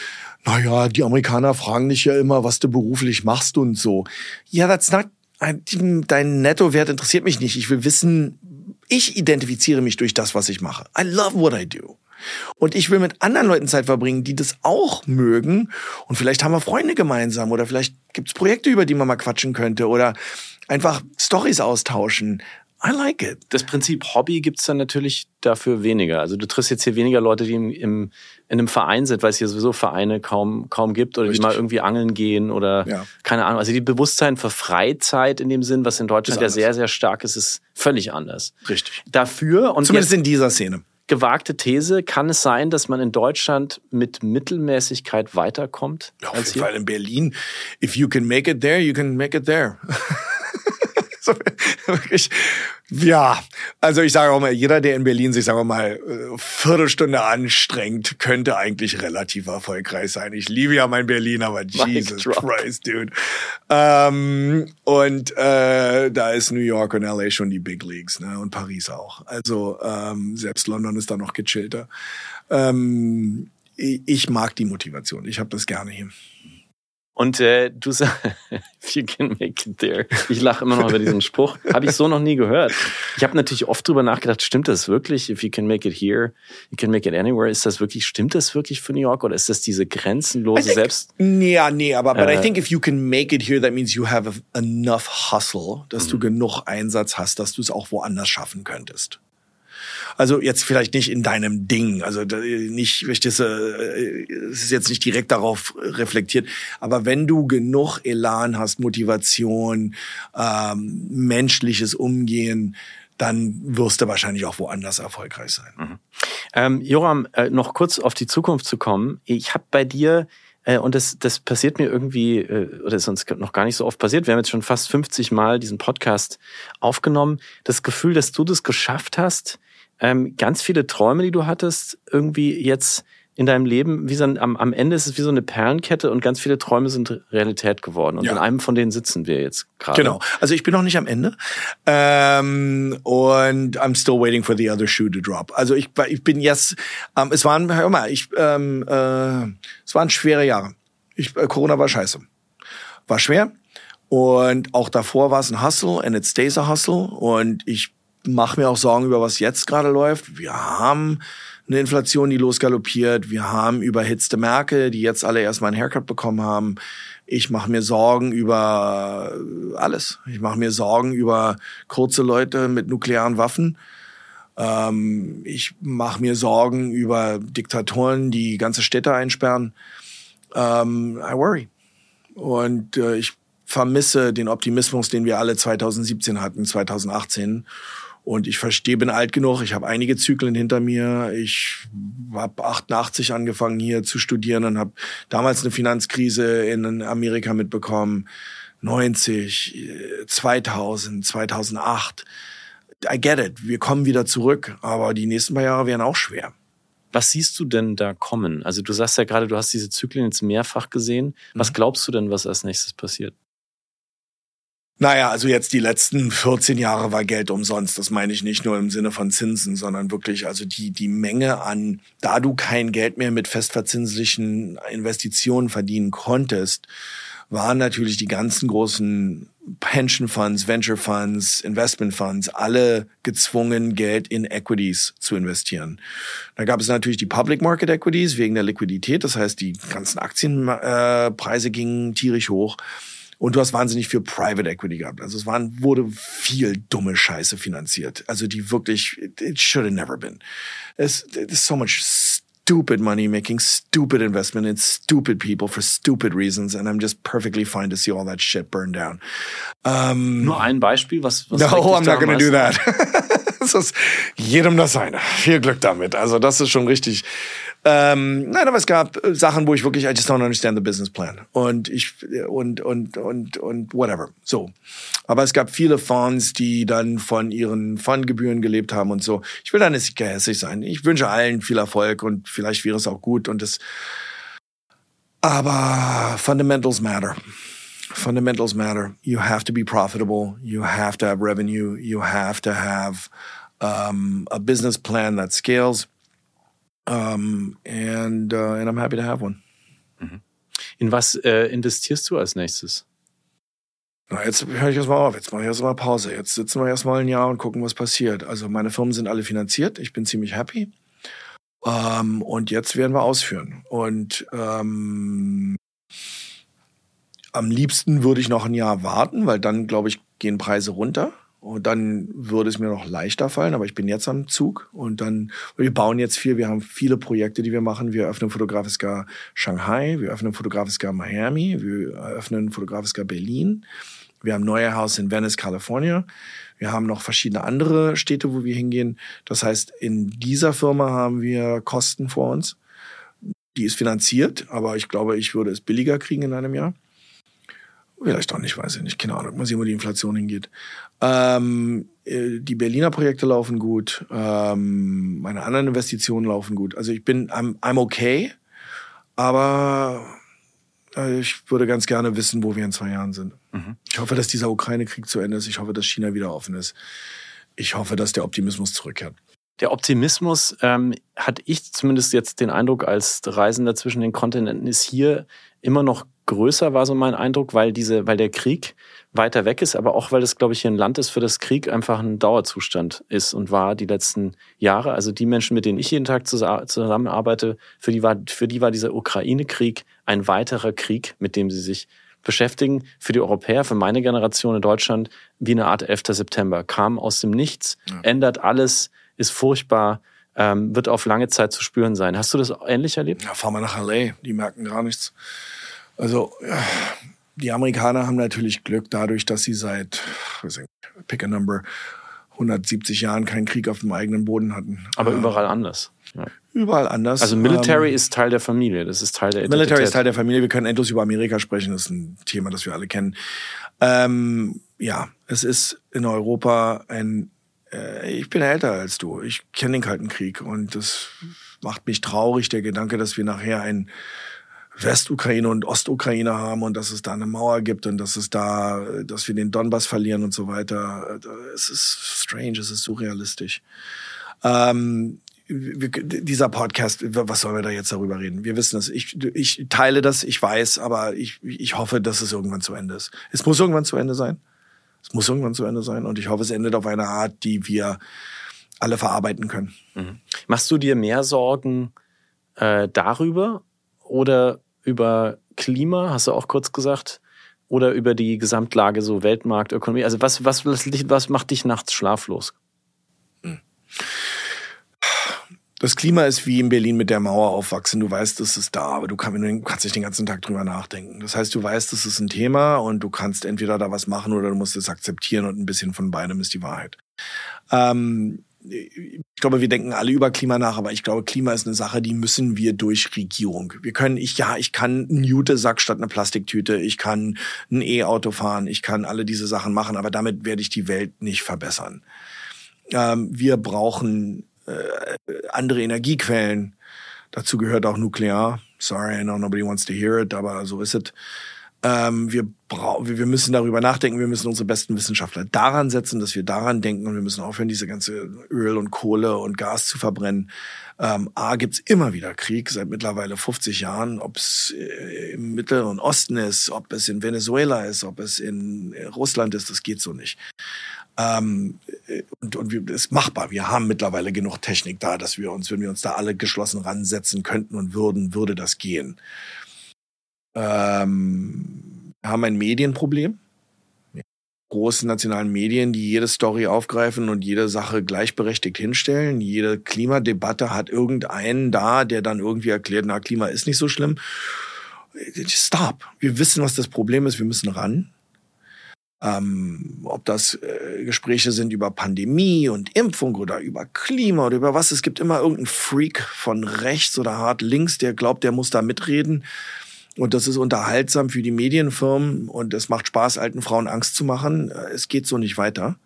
Naja, die Amerikaner fragen dich ja immer, was du beruflich machst und so. Ja, that's not, dein Nettowert interessiert mich nicht. Ich will wissen, ich identifiziere mich durch das, was ich mache. I love what I do. Und ich will mit anderen Leuten Zeit verbringen, die das auch mögen. Und vielleicht haben wir Freunde gemeinsam oder vielleicht gibt's Projekte, über die man mal quatschen könnte oder einfach Stories austauschen. I like it. Das Prinzip Hobby gibt's dann natürlich dafür weniger. Also du triffst jetzt hier weniger Leute, die im, im, in einem Verein sind, weil es hier sowieso Vereine kaum, kaum gibt oder Richtig. die mal irgendwie angeln gehen oder ja. keine Ahnung. Also die Bewusstsein für Freizeit in dem Sinn, was in Deutschland ja sehr, sehr stark ist, ist völlig anders. Richtig. Dafür und Zumindest jetzt, in dieser Szene gewagte These, kann es sein, dass man in Deutschland mit Mittelmäßigkeit weiterkommt? Ja, auf jeden Fall in Berlin. If you can make it there, you can make it there. so, wirklich, ja, also ich sage auch mal, jeder, der in Berlin sich, sagen wir mal, äh, Viertelstunde anstrengt, könnte eigentlich relativ erfolgreich sein. Ich liebe ja mein Berlin, aber Jesus Christ, dude. Ähm, und äh, da ist New York und LA schon die Big Leagues, ne? Und Paris auch. Also ähm, selbst London ist da noch gechillter. Ähm, ich mag die Motivation. Ich habe das gerne hier. Und äh, du sagst, if you can make it there. Ich lache immer noch über diesen Spruch. Habe ich so noch nie gehört. Ich habe natürlich oft drüber nachgedacht, stimmt das wirklich? If you can make it here, you can make it anywhere. Ist das wirklich, stimmt das wirklich für New York oder ist das diese grenzenlose think, Selbst? Ja, nee, aber but äh, I think if you can make it here, that means you have enough hustle, dass du mhm. genug Einsatz hast, dass du es auch woanders schaffen könntest. Also jetzt vielleicht nicht in deinem Ding, also nicht, das, äh, es ist jetzt nicht direkt darauf reflektiert, aber wenn du genug Elan hast, Motivation, ähm, menschliches Umgehen, dann wirst du wahrscheinlich auch woanders erfolgreich sein. Mhm. Ähm, Joram, äh, noch kurz auf die Zukunft zu kommen. Ich habe bei dir äh, und das, das passiert mir irgendwie, äh, oder ist uns noch gar nicht so oft passiert. Wir haben jetzt schon fast 50 Mal diesen Podcast aufgenommen. Das Gefühl, dass du das geschafft hast, ähm, ganz viele Träume, die du hattest, irgendwie jetzt in deinem Leben, wie so ein, am, am Ende ist es wie so eine Perlenkette und ganz viele Träume sind Realität geworden. Und ja. in einem von denen sitzen wir jetzt gerade. Genau. Also ich bin noch nicht am Ende. Ähm, und I'm still waiting for the other shoe to drop. Also ich, ich bin jetzt, ähm, es waren, hör mal, ich, ähm, äh, es waren schwere Jahre. Ich, äh, Corona war scheiße. War schwer. Und auch davor war es ein Hustle and it stays a hustle. Und ich mache mir auch Sorgen über was jetzt gerade läuft. Wir haben eine Inflation, die losgaloppiert. Wir haben überhitzte Märkte, die jetzt alle erstmal einen Haircut bekommen haben. Ich mache mir Sorgen über alles. Ich mache mir Sorgen über kurze Leute mit nuklearen Waffen. Ähm, ich mache mir Sorgen über Diktatoren, die ganze Städte einsperren. Ähm, I worry. Und äh, ich vermisse den Optimismus, den wir alle 2017 hatten, 2018. Und ich verstehe, bin alt genug, ich habe einige Zyklen hinter mir. Ich habe 88 angefangen hier zu studieren und habe damals eine Finanzkrise in Amerika mitbekommen. 90, 2000, 2008. I get it, wir kommen wieder zurück, aber die nächsten paar Jahre werden auch schwer. Was siehst du denn da kommen? Also du sagst ja gerade, du hast diese Zyklen jetzt mehrfach gesehen. Was mhm. glaubst du denn, was als nächstes passiert? Naja, also jetzt die letzten 14 Jahre war Geld umsonst. Das meine ich nicht nur im Sinne von Zinsen, sondern wirklich, also die, die Menge an, da du kein Geld mehr mit festverzinslichen Investitionen verdienen konntest, waren natürlich die ganzen großen Pension Funds, Venture Funds, Investment Funds, alle gezwungen, Geld in Equities zu investieren. Da gab es natürlich die Public Market Equities wegen der Liquidität. Das heißt, die ganzen Aktienpreise äh, gingen tierisch hoch. Und du hast wahnsinnig viel Private Equity gehabt. Also es waren, wurde viel dumme Scheiße finanziert. Also die wirklich, it should have never been. There's, there's so much stupid money making stupid investment in stupid people for stupid reasons. And I'm just perfectly fine to see all that shit burn down. Um, Nur ein Beispiel, was, was No, I'm not going to do that. das ist jedem das seine. Viel Glück damit. Also das ist schon richtig ähm, nein, aber es gab äh, Sachen, wo ich wirklich, I just don't understand the business plan. Und ich, und, und, und, und whatever. So. Aber es gab viele Fonds, die dann von ihren Fondgebühren gelebt haben und so. Ich will da nicht gehässig sein. Ich wünsche allen viel Erfolg und vielleicht wäre es auch gut und das, aber Fundamentals matter. Fundamentals matter. You have to be profitable. You have to have revenue. You have to have um, a business plan that scales. Um, and, uh, and I'm happy to have one. Mhm. In was äh, investierst du als nächstes? Na, jetzt höre ich erstmal auf. Jetzt mache ich erstmal Pause. Jetzt sitzen wir erstmal ein Jahr und gucken, was passiert. Also meine Firmen sind alle finanziert. Ich bin ziemlich happy. Ähm, und jetzt werden wir ausführen. Und ähm, am liebsten würde ich noch ein Jahr warten, weil dann, glaube ich, gehen Preise runter. Und dann würde es mir noch leichter fallen, aber ich bin jetzt am Zug und dann, wir bauen jetzt viel, wir haben viele Projekte, die wir machen. Wir öffnen Fotografiska Shanghai, wir öffnen Fotografiska Miami, wir öffnen Fotografiska Berlin. Wir haben neue Haus in Venice, California. Wir haben noch verschiedene andere Städte, wo wir hingehen. Das heißt, in dieser Firma haben wir Kosten vor uns. Die ist finanziert, aber ich glaube, ich würde es billiger kriegen in einem Jahr. Vielleicht auch nicht, weiß ich nicht. Keine Ahnung. Mal sehen, wo die Inflation hingeht. Ähm, äh, die Berliner Projekte laufen gut. Ähm, meine anderen Investitionen laufen gut. Also ich bin, I'm, I'm okay. Aber äh, ich würde ganz gerne wissen, wo wir in zwei Jahren sind. Mhm. Ich hoffe, dass dieser Ukraine-Krieg zu Ende ist. Ich hoffe, dass China wieder offen ist. Ich hoffe, dass der Optimismus zurückkehrt. Der Optimismus, ähm, hatte ich zumindest jetzt den Eindruck, als Reisender zwischen den Kontinenten ist hier immer noch größer, war so mein Eindruck, weil diese, weil der Krieg weiter weg ist, aber auch weil das, glaube ich, hier ein Land ist, für das Krieg einfach ein Dauerzustand ist und war die letzten Jahre. Also die Menschen, mit denen ich jeden Tag zusammenarbeite, für die war, für die war dieser Ukraine-Krieg ein weiterer Krieg, mit dem sie sich beschäftigen. Für die Europäer, für meine Generation in Deutschland, wie eine Art 11. September. Kam aus dem Nichts, ja. ändert alles, ist furchtbar, ähm, wird auf lange Zeit zu spüren sein. Hast du das ähnlich erlebt? Ja, fahr mal nach LA, die merken gar nichts. Also die Amerikaner haben natürlich Glück dadurch, dass sie seit, pick a number, 170 Jahren keinen Krieg auf dem eigenen Boden hatten. Aber überall anders. Ja. Überall anders. Also Military ähm, ist Teil der Familie, das ist Teil der Identität. Military ist Teil der Familie, wir können endlos über Amerika sprechen, das ist ein Thema, das wir alle kennen. Ähm, ja, es ist in Europa ein, äh, ich bin älter als du, ich kenne den Kalten Krieg und das macht mich traurig, der Gedanke, dass wir nachher ein Westukraine und Ostukraine haben und dass es da eine Mauer gibt und dass es da, dass wir den Donbass verlieren und so weiter. Es ist strange, es ist surrealistisch. Ähm, dieser Podcast, was sollen wir da jetzt darüber reden? Wir wissen es. Ich, ich teile das, ich weiß, aber ich, ich hoffe, dass es irgendwann zu Ende ist. Es muss irgendwann zu Ende sein. Es muss irgendwann zu Ende sein und ich hoffe, es endet auf eine Art, die wir alle verarbeiten können. Mhm. Machst du dir mehr Sorgen äh, darüber oder über Klima, hast du auch kurz gesagt, oder über die Gesamtlage, so Weltmarktökonomie? Also was, was, was macht dich nachts schlaflos? Das Klima ist wie in Berlin mit der Mauer aufwachsen. Du weißt, es ist da, aber du, kannst nicht den ganzen Tag drüber nachdenken. Das heißt, du weißt, es ist ein Thema und du kannst entweder da was machen oder du musst es akzeptieren und ein bisschen von beidem ist die Wahrheit. Ähm, ich glaube, wir denken alle über Klima nach, aber ich glaube, Klima ist eine Sache, die müssen wir durch Regierung. Wir können, ich, ja, ich kann einen Jutesack statt einer Plastiktüte, ich kann ein E-Auto fahren, ich kann alle diese Sachen machen, aber damit werde ich die Welt nicht verbessern. Ähm, wir brauchen äh, andere Energiequellen. Dazu gehört auch Nuklear. Sorry, I know nobody wants to hear it, aber so ist es. Ähm, wir, wir müssen darüber nachdenken, wir müssen unsere besten Wissenschaftler daran setzen, dass wir daran denken und wir müssen aufhören, diese ganze Öl und Kohle und Gas zu verbrennen. Ähm, A gibt's immer wieder Krieg, seit mittlerweile 50 Jahren, ob es äh, im Mittleren Osten ist, ob es in Venezuela ist, ob es in Russland ist, das geht so nicht. Ähm, und und wir, ist machbar. Wir haben mittlerweile genug Technik da, dass wir uns, wenn wir uns da alle geschlossen ransetzen könnten und würden, würde das gehen. Ähm, haben ein Medienproblem. Große nationalen Medien, die jede Story aufgreifen und jede Sache gleichberechtigt hinstellen. Jede Klimadebatte hat irgendeinen da, der dann irgendwie erklärt, na, Klima ist nicht so schlimm. Stop. Wir wissen, was das Problem ist. Wir müssen ran. Ähm, ob das äh, Gespräche sind über Pandemie und Impfung oder über Klima oder über was. Es gibt immer irgendeinen Freak von rechts oder hart links, der glaubt, der muss da mitreden. Und das ist unterhaltsam für die Medienfirmen und es macht Spaß, alten Frauen Angst zu machen. Es geht so nicht weiter.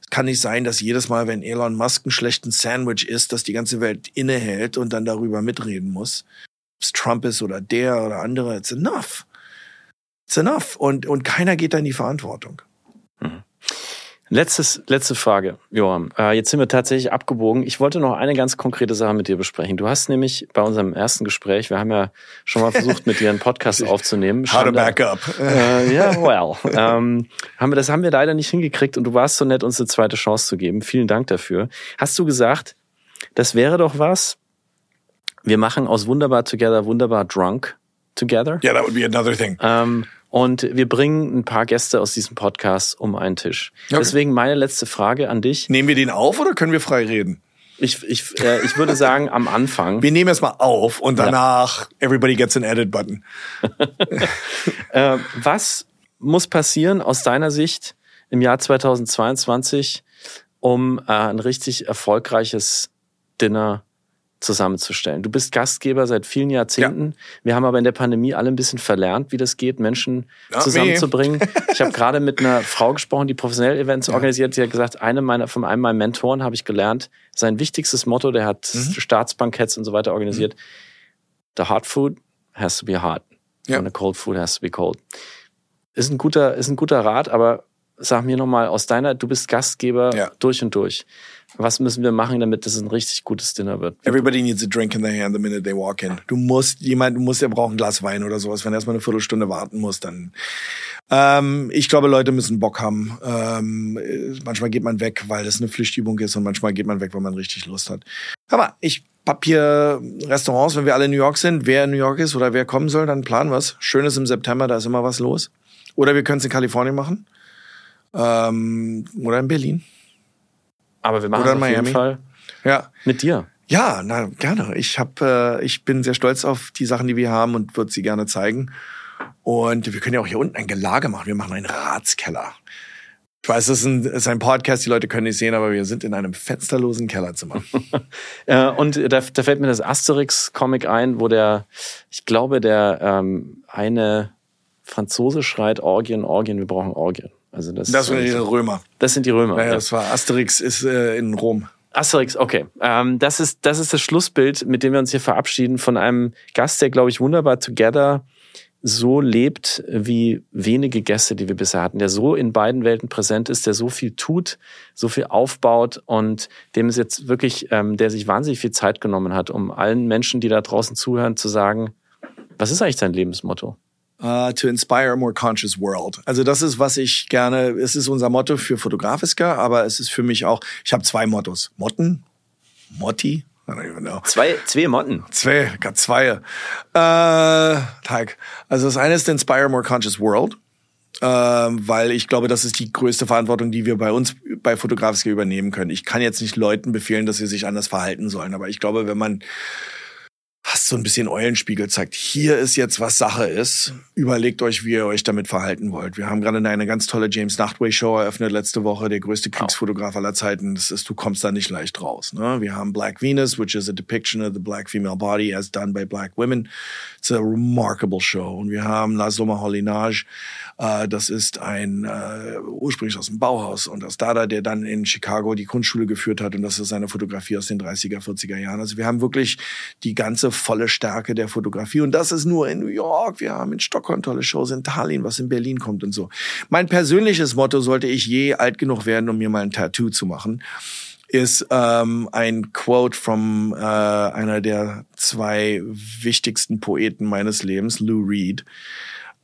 Es kann nicht sein, dass jedes Mal, wenn Elon Musk einen schlechten Sandwich isst, dass die ganze Welt innehält und dann darüber mitreden muss. Ob es Trump ist oder der oder andere, it's enough. It's enough. Und, und keiner geht da in die Verantwortung. Mhm. Letztes, letzte Frage, Johann. Äh, jetzt sind wir tatsächlich abgebogen. Ich wollte noch eine ganz konkrete Sache mit dir besprechen. Du hast nämlich bei unserem ersten Gespräch, wir haben ja schon mal versucht, mit dir einen Podcast aufzunehmen. How to back up. Äh, ja, well. Ähm, haben wir, das haben wir leider nicht hingekriegt und du warst so nett, uns eine zweite Chance zu geben. Vielen Dank dafür. Hast du gesagt, das wäre doch was? Wir machen aus Wunderbar Together Wunderbar Drunk Together. Yeah, that would be another thing. Ähm, und wir bringen ein paar Gäste aus diesem Podcast um einen Tisch. Okay. Deswegen meine letzte Frage an dich. Nehmen wir den auf oder können wir frei reden? Ich, ich, äh, ich würde sagen, am Anfang. Wir nehmen erstmal auf und danach ja. everybody gets an edit button. äh, was muss passieren aus deiner Sicht im Jahr 2022, um äh, ein richtig erfolgreiches Dinner zusammenzustellen. Du bist Gastgeber seit vielen Jahrzehnten. Ja. Wir haben aber in der Pandemie alle ein bisschen verlernt, wie das geht, Menschen Not zusammenzubringen. ich habe gerade mit einer Frau gesprochen, die professionell Events ja. organisiert. Die hat gesagt, eine meiner, von einem meiner Mentoren habe ich gelernt, sein wichtigstes Motto, der hat mhm. Staatsbanketts und so weiter organisiert. Mhm. The hot food has to be hot. Ja. And the cold food has to be cold. Ist ein guter, ist ein guter Rat, aber sag mir nochmal aus deiner, du bist Gastgeber ja. durch und durch. Was müssen wir machen, damit das ein richtig gutes Dinner wird? Everybody needs a drink in their hand the minute they walk in. Du musst, jemand, du musst, der braucht ein Glas Wein oder sowas. Wenn er erstmal eine Viertelstunde warten muss, dann, ähm, ich glaube, Leute müssen Bock haben. Ähm, manchmal geht man weg, weil das eine Pflichtübung ist und manchmal geht man weg, weil man richtig Lust hat. Aber ich hab hier Restaurants, wenn wir alle in New York sind, wer in New York ist oder wer kommen soll, dann planen wir's. Schönes im September, da ist immer was los. Oder wir können es in Kalifornien machen. Ähm, oder in Berlin. Aber wir machen es auf Miami. jeden Fall ja. mit dir. Ja, na gerne. Ich hab, äh, ich bin sehr stolz auf die Sachen, die wir haben und würde sie gerne zeigen. Und wir können ja auch hier unten ein Gelage machen. Wir machen einen Ratskeller. Ich weiß, das ist ein, ist ein Podcast, die Leute können nicht sehen, aber wir sind in einem fensterlosen Kellerzimmer. äh, und da, da fällt mir das Asterix-Comic ein, wo der, ich glaube, der ähm, eine Franzose schreit Orgien, Orgien, wir brauchen Orgien. Also das, das sind die Römer. Das sind die Römer. Ja, ja. das war Asterix ist äh, in Rom. Asterix, okay. Ähm, das ist das ist das Schlussbild, mit dem wir uns hier verabschieden von einem Gast, der glaube ich wunderbar Together so lebt wie wenige Gäste, die wir bisher hatten, der so in beiden Welten präsent ist, der so viel tut, so viel aufbaut und dem es jetzt wirklich, ähm, der sich wahnsinnig viel Zeit genommen hat, um allen Menschen, die da draußen zuhören, zu sagen, was ist eigentlich dein Lebensmotto? Uh, to inspire a more conscious world. Also das ist, was ich gerne, es ist unser Motto für Fotografiska, aber es ist für mich auch, ich habe zwei Mottos. Motten, Motti, Zwei, zwei Motten. Zwei, gar zwei. Äh, Tag. Also das eine ist Inspire a More Conscious World. Äh, weil ich glaube, das ist die größte Verantwortung, die wir bei uns bei Fotografiska übernehmen können. Ich kann jetzt nicht Leuten befehlen, dass sie sich anders verhalten sollen, aber ich glaube, wenn man hast so ein bisschen Eulenspiegel zeigt, hier ist jetzt, was Sache ist. Überlegt euch, wie ihr euch damit verhalten wollt. Wir haben gerade eine ganz tolle James Nachtway Show eröffnet letzte Woche, der größte Kriegsfotograf aller Zeiten. Das ist, du kommst da nicht leicht raus. Ne? Wir haben Black Venus, which is a depiction of the black female body as done by black women. It's a remarkable show. Und wir haben La Sommer Holinage, Äh, das ist ein äh, ursprünglich aus dem Bauhaus und aus Dada, der dann in Chicago die Kunstschule geführt hat und das ist eine Fotografie aus den 30er, 40er Jahren. Also wir haben wirklich die ganze volle Stärke der Fotografie und das ist nur in New York. Wir haben in Stockholm tolle Shows, in Tallinn, was in Berlin kommt und so. Mein persönliches Motto, sollte ich je alt genug werden, um mir mal ein Tattoo zu machen, ist ähm, ein Quote von äh, einer der zwei wichtigsten Poeten meines Lebens, Lou Reed.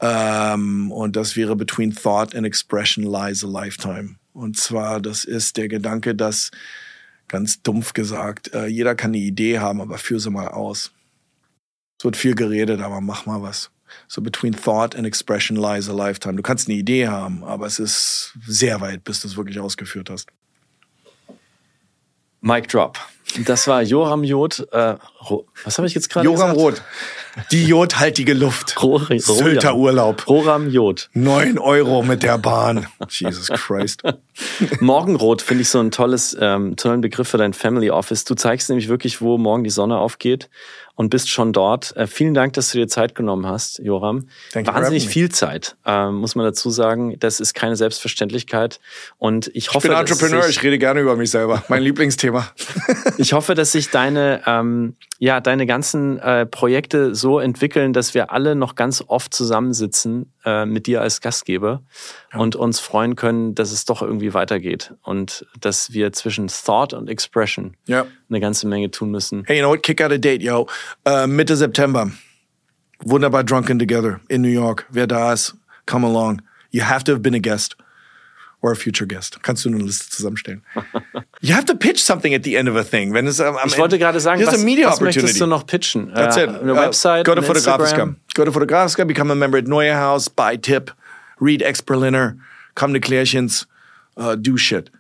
Ähm, und das wäre Between Thought and Expression lies a lifetime. Und zwar, das ist der Gedanke, dass, ganz dumpf gesagt, äh, jeder kann eine Idee haben, aber führ sie mal aus. Es wird viel geredet, aber mach mal was. So between thought and expression lies a lifetime. Du kannst eine Idee haben, aber es ist sehr weit, bis du es wirklich ausgeführt hast. Mic Drop. Das war Joram Jod. Äh, was habe ich jetzt gerade gesagt? Joram Roth. Die jodhaltige Luft. Ro Sylter Urlaub. Roram Jod. Neun Euro mit der Bahn. Jesus Christ. Morgenrot finde ich so ein tolles, ähm, tollen Begriff für dein Family Office. Du zeigst nämlich wirklich, wo morgen die Sonne aufgeht und bist schon dort. Äh, vielen Dank, dass du dir Zeit genommen hast, Joram. Thank Wahnsinnig viel Zeit, äh, muss man dazu sagen. Das ist keine Selbstverständlichkeit. Und ich hoffe, ich bin Entrepreneur, ich rede gerne über mich selber. Mein Lieblingsthema. ich hoffe, dass sich deine, ähm, ja, deine ganzen äh, Projekte so entwickeln, dass wir alle noch ganz oft zusammensitzen äh, mit dir als Gastgeber ja. und uns freuen können, dass es doch irgendwie weitergeht und dass wir zwischen Thought und Expression ja. eine ganze Menge tun müssen. Hey, you know what? Kick out a date, yo. Uh, Mitte September. Wunderbar Drunken Together in New York. Wer da ist, come along. You have to have been a guest or a future guest. Kannst du eine Liste zusammenstellen. you have to pitch something at the end of a thing. Wenn es, um, ich wollte gerade sagen, was, was möchtest du noch pitchen? That's uh, it. Eine uh, Website, Go to Fotografiska. Go to Fotografiska, become a member at Neue House, buy tip, read Ex Berliner, come to Klärchens, uh, do shit.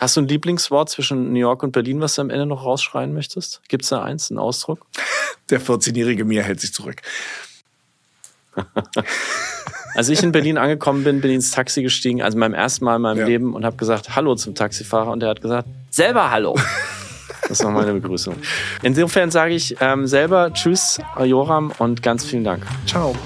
Hast du ein Lieblingswort zwischen New York und Berlin, was du am Ende noch rausschreien möchtest? Gibt es da eins, einen Ausdruck? Der 14-jährige mir hält sich zurück. Als ich in Berlin angekommen bin, bin ich ins Taxi gestiegen, also meinem ersten Mal in meinem ja. Leben und habe gesagt Hallo zum Taxifahrer und er hat gesagt selber Hallo. Das war meine Begrüßung. Insofern sage ich ähm, selber Tschüss, Joram und ganz vielen Dank. Ciao.